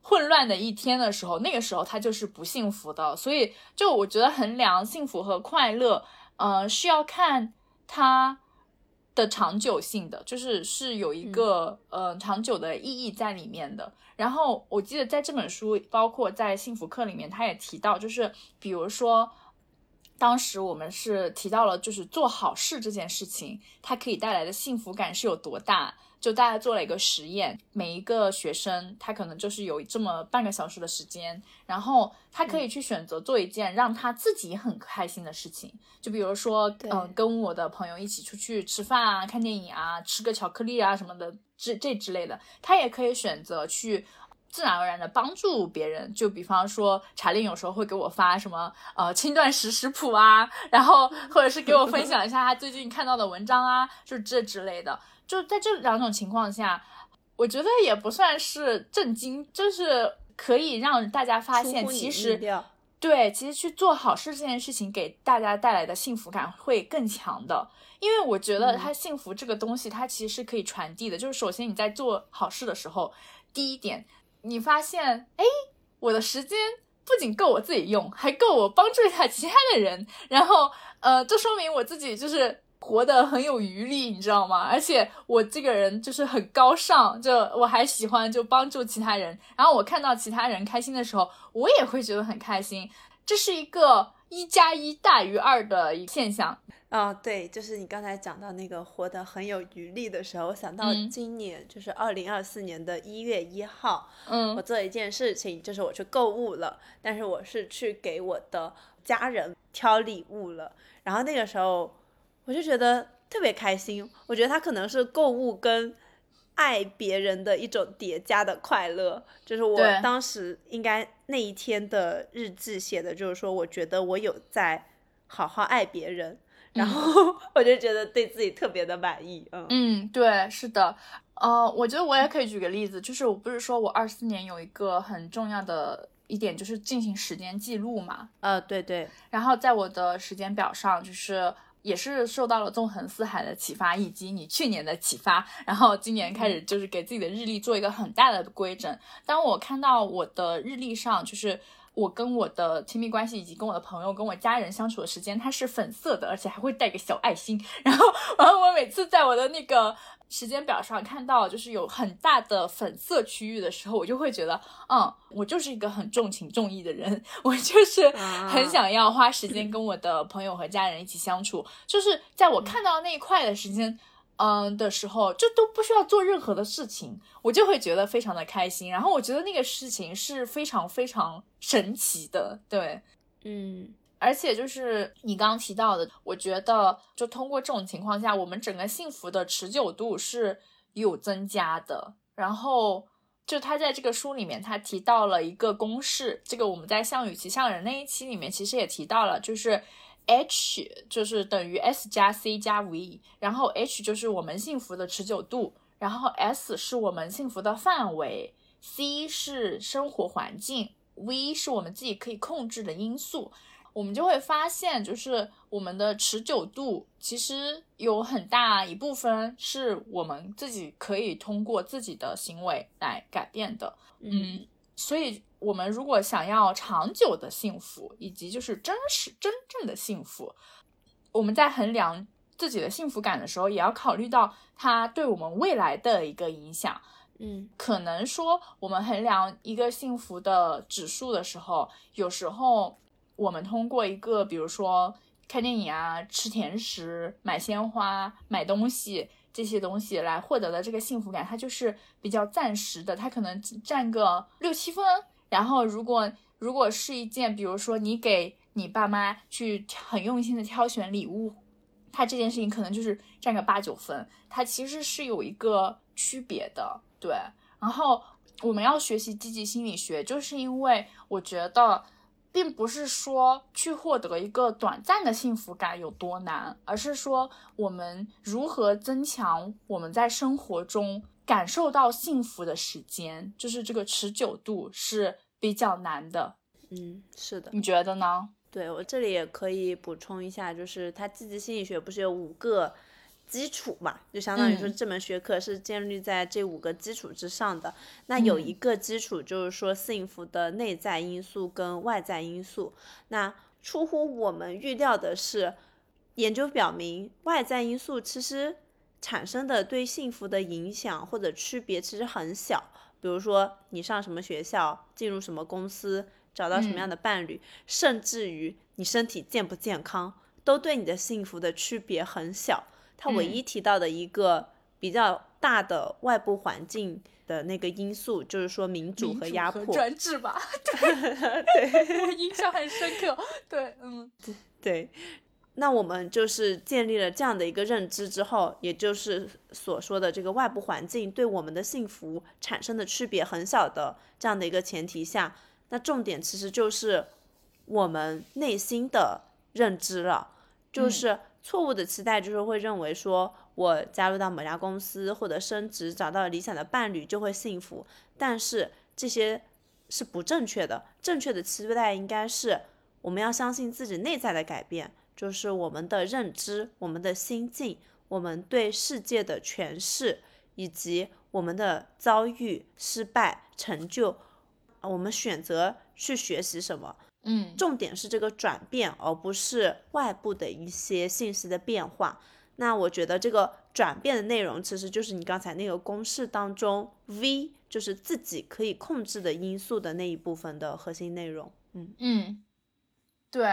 混乱的一天的时候，那个时候他就是不幸福的。所以，就我觉得衡量幸福和快乐，呃，是要看他的长久性的，就是是有一个呃长久的意义在里面的。然后，我记得在这本书，包括在幸福课里面，他也提到，就是比如说，当时我们是提到了，就是做好事这件事情，它可以带来的幸福感是有多大。就大家做了一个实验，每一个学生他可能就是有这么半个小时的时间，然后他可以去选择做一件让他自己很开心的事情，就比如说，嗯，跟我的朋友一起出去吃饭啊、看电影啊、吃个巧克力啊什么的，这这之类的。他也可以选择去自然而然的帮助别人，就比方说，查令有时候会给我发什么呃轻断食食谱啊，然后或者是给我分享一下他最近看到的文章啊，就这之类的。就在这两种情况下，我觉得也不算是震惊，就是可以让大家发现，其实对，其实去做好事这件事情给大家带来的幸福感会更强的。因为我觉得它幸福这个东西，它其实是可以传递的。就是首先你在做好事的时候，第一点，你发现，哎，我的时间不仅够我自己用，还够我帮助一下其他的人，然后，呃，这说明我自己就是。活得很有余力，你知道吗？而且我这个人就是很高尚，就我还喜欢就帮助其他人。然后我看到其他人开心的时候，我也会觉得很开心。这是一个一加一大于二的一现象。啊，对，就是你刚才讲到那个活得很有余力的时候，我想到今年就是二零二四年的一月一号，嗯，我做了一件事情，就是我去购物了，但是我是去给我的家人挑礼物了。然后那个时候。我就觉得特别开心，我觉得它可能是购物跟爱别人的一种叠加的快乐。就是我当时应该那一天的日志写的，就是说我觉得我有在好好爱别人，然后 我就觉得对自己特别的满意。嗯嗯，对，是的，呃，我觉得我也可以举个例子，就是我不是说我二四年有一个很重要的一点，就是进行时间记录嘛。呃，对对，然后在我的时间表上，就是。也是受到了纵横四海的启发，以及你去年的启发，然后今年开始就是给自己的日历做一个很大的规整。当我看到我的日历上，就是我跟我的亲密关系以及跟我的朋友、跟我家人相处的时间，它是粉色的，而且还会带个小爱心。然后，然后我每次在我的那个。时间表上看到就是有很大的粉色区域的时候，我就会觉得，嗯，我就是一个很重情重义的人，我就是很想要花时间跟我的朋友和家人一起相处。就是在我看到那一块的时间，嗯的时候，就都不需要做任何的事情，我就会觉得非常的开心。然后我觉得那个事情是非常非常神奇的，对，嗯。而且就是你刚刚提到的，我觉得就通过这种情况下，我们整个幸福的持久度是有增加的。然后就他在这个书里面，他提到了一个公式，这个我们在《项羽骑象人》那一期里面其实也提到了，就是 H 就是等于 S 加 C 加 V，然后 H 就是我们幸福的持久度，然后 S 是我们幸福的范围，C 是生活环境，V 是我们自己可以控制的因素。我们就会发现，就是我们的持久度其实有很大一部分是我们自己可以通过自己的行为来改变的。嗯，所以我们如果想要长久的幸福，以及就是真实真正的幸福，我们在衡量自己的幸福感的时候，也要考虑到它对我们未来的一个影响。嗯，可能说我们衡量一个幸福的指数的时候，有时候我们通过一个，比如说看电影啊、吃甜食、买鲜花、买东西这些东西来获得的这个幸福感，它就是比较暂时的，它可能占个六七分。然后如果如果是一件，比如说你给你爸妈去很用心的挑选礼物，它这件事情可能就是占个八九分。它其实是有一个区别的。对，然后我们要学习积极心理学，就是因为我觉得，并不是说去获得一个短暂的幸福感有多难，而是说我们如何增强我们在生活中感受到幸福的时间，就是这个持久度是比较难的。嗯，是的，你觉得呢？对我这里也可以补充一下，就是它积极心理学不是有五个。基础嘛，就相当于说这门学科是建立在这五个基础之上的。那有一个基础就是说幸福的内在因素跟外在因素。那出乎我们预料的是，研究表明外在因素其实产生的对幸福的影响或者区别其实很小。比如说你上什么学校，进入什么公司，找到什么样的伴侣，甚至于你身体健不健康，都对你的幸福的区别很小。他唯一提到的一个比较大的外部环境的那个因素，就是说民主和压迫、专制吧？对对，我印象很深刻。对，嗯，对。那我们就是建立了这样的一个认知之后，也就是所说的这个外部环境对我们的幸福产生的区别很小的这样的一个前提下，那重点其实就是我们内心的认知了，就是。错误的期待就是会认为说，我加入到某家公司或者升职，找到理想的伴侣就会幸福，但是这些是不正确的。正确的期待应该是，我们要相信自己内在的改变，就是我们的认知、我们的心境、我们对世界的诠释，以及我们的遭遇、失败、成就，我们选择去学习什么。嗯，重点是这个转变，而不是外部的一些信息的变化。那我觉得这个转变的内容，其实就是你刚才那个公式当中 V，就是自己可以控制的因素的那一部分的核心内容。嗯嗯，对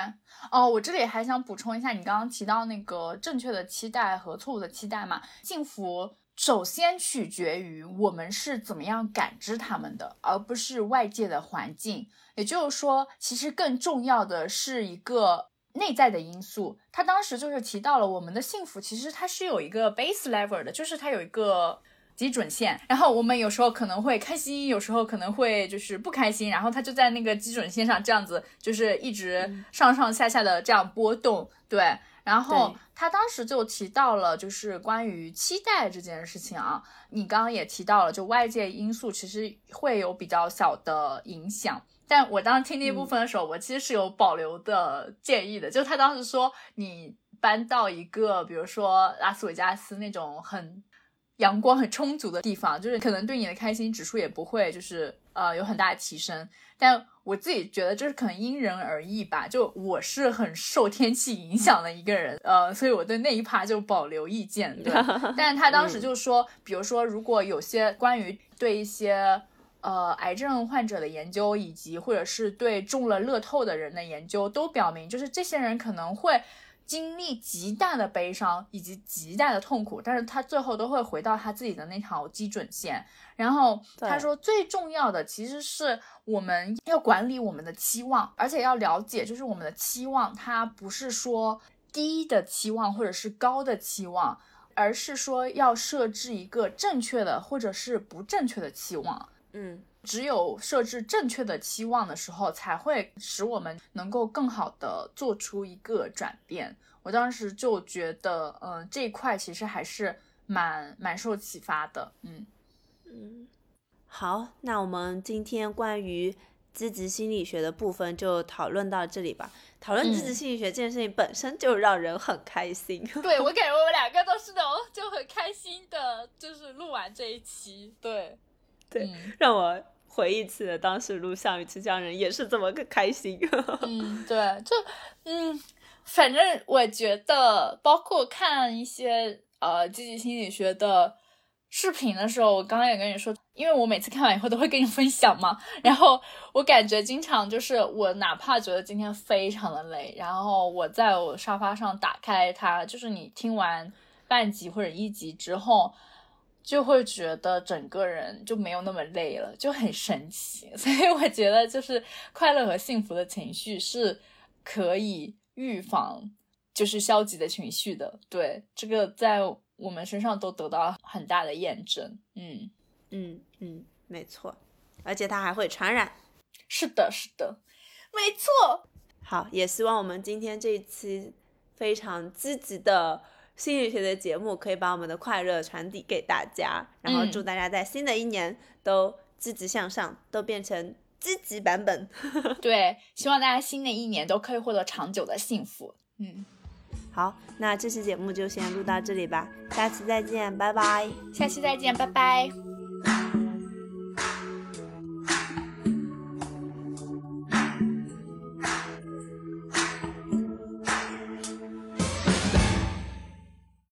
哦，我这里还想补充一下，你刚刚提到那个正确的期待和错误的期待嘛，幸福。首先取决于我们是怎么样感知他们的，而不是外界的环境。也就是说，其实更重要的是一个内在的因素。他当时就是提到了我们的幸福，其实它是有一个 base level 的，就是它有一个基准线。然后我们有时候可能会开心，有时候可能会就是不开心，然后它就在那个基准线上这样子，就是一直上上下下的这样波动。对。然后他当时就提到了，就是关于期待这件事情啊，你刚刚也提到了，就外界因素其实会有比较小的影响。但我当时听那部分的时候，我其实是有保留的建议的。就他当时说，你搬到一个比如说拉斯维加斯那种很阳光很充足的地方，就是可能对你的开心指数也不会就是呃有很大的提升，但。我自己觉得就是可能因人而异吧，就我是很受天气影响的一个人，呃，所以我对那一趴就保留意见。对，但是他当时就说，比如说如果有些关于对一些呃癌症患者的研究，以及或者是对中了乐透的人的研究，都表明就是这些人可能会。经历极大的悲伤以及极大的痛苦，但是他最后都会回到他自己的那条基准线。然后他说，最重要的其实是我们要管理我们的期望，而且要了解，就是我们的期望，它不是说低的期望或者是高的期望，而是说要设置一个正确的或者是不正确的期望。嗯。只有设置正确的期望的时候，才会使我们能够更好的做出一个转变。我当时就觉得，嗯，这一块其实还是蛮蛮受启发的。嗯嗯，好，那我们今天关于积极心理学的部分就讨论到这里吧。讨论积极心理学这件事情本身就让人很开心。对我感觉我们两个都是那种就很开心的，就是录完这一期。对对，让我。回忆起了当时录《项羽吃姜人》也是这么个开心。嗯，对，就嗯，反正我觉得，包括看一些呃积极心理学的视频的时候，我刚刚也跟你说，因为我每次看完以后都会跟你分享嘛，然后我感觉经常就是我哪怕觉得今天非常的累，然后我在我沙发上打开它，就是你听完半集或者一集之后。就会觉得整个人就没有那么累了，就很神奇。所以我觉得，就是快乐和幸福的情绪是可以预防就是消极的情绪的。对，这个在我们身上都得到很大的验证。嗯嗯嗯，没错，而且它还会传染。是的，是的，没错。好，也希望我们今天这一期非常积极的。心理学的节目可以把我们的快乐传递给大家，然后祝大家在新的一年都积极向上，都变成积极版本。对，希望大家新的一年都可以获得长久的幸福。嗯，好，那这期节目就先录到这里吧，下期再见，拜拜。下期再见，拜拜。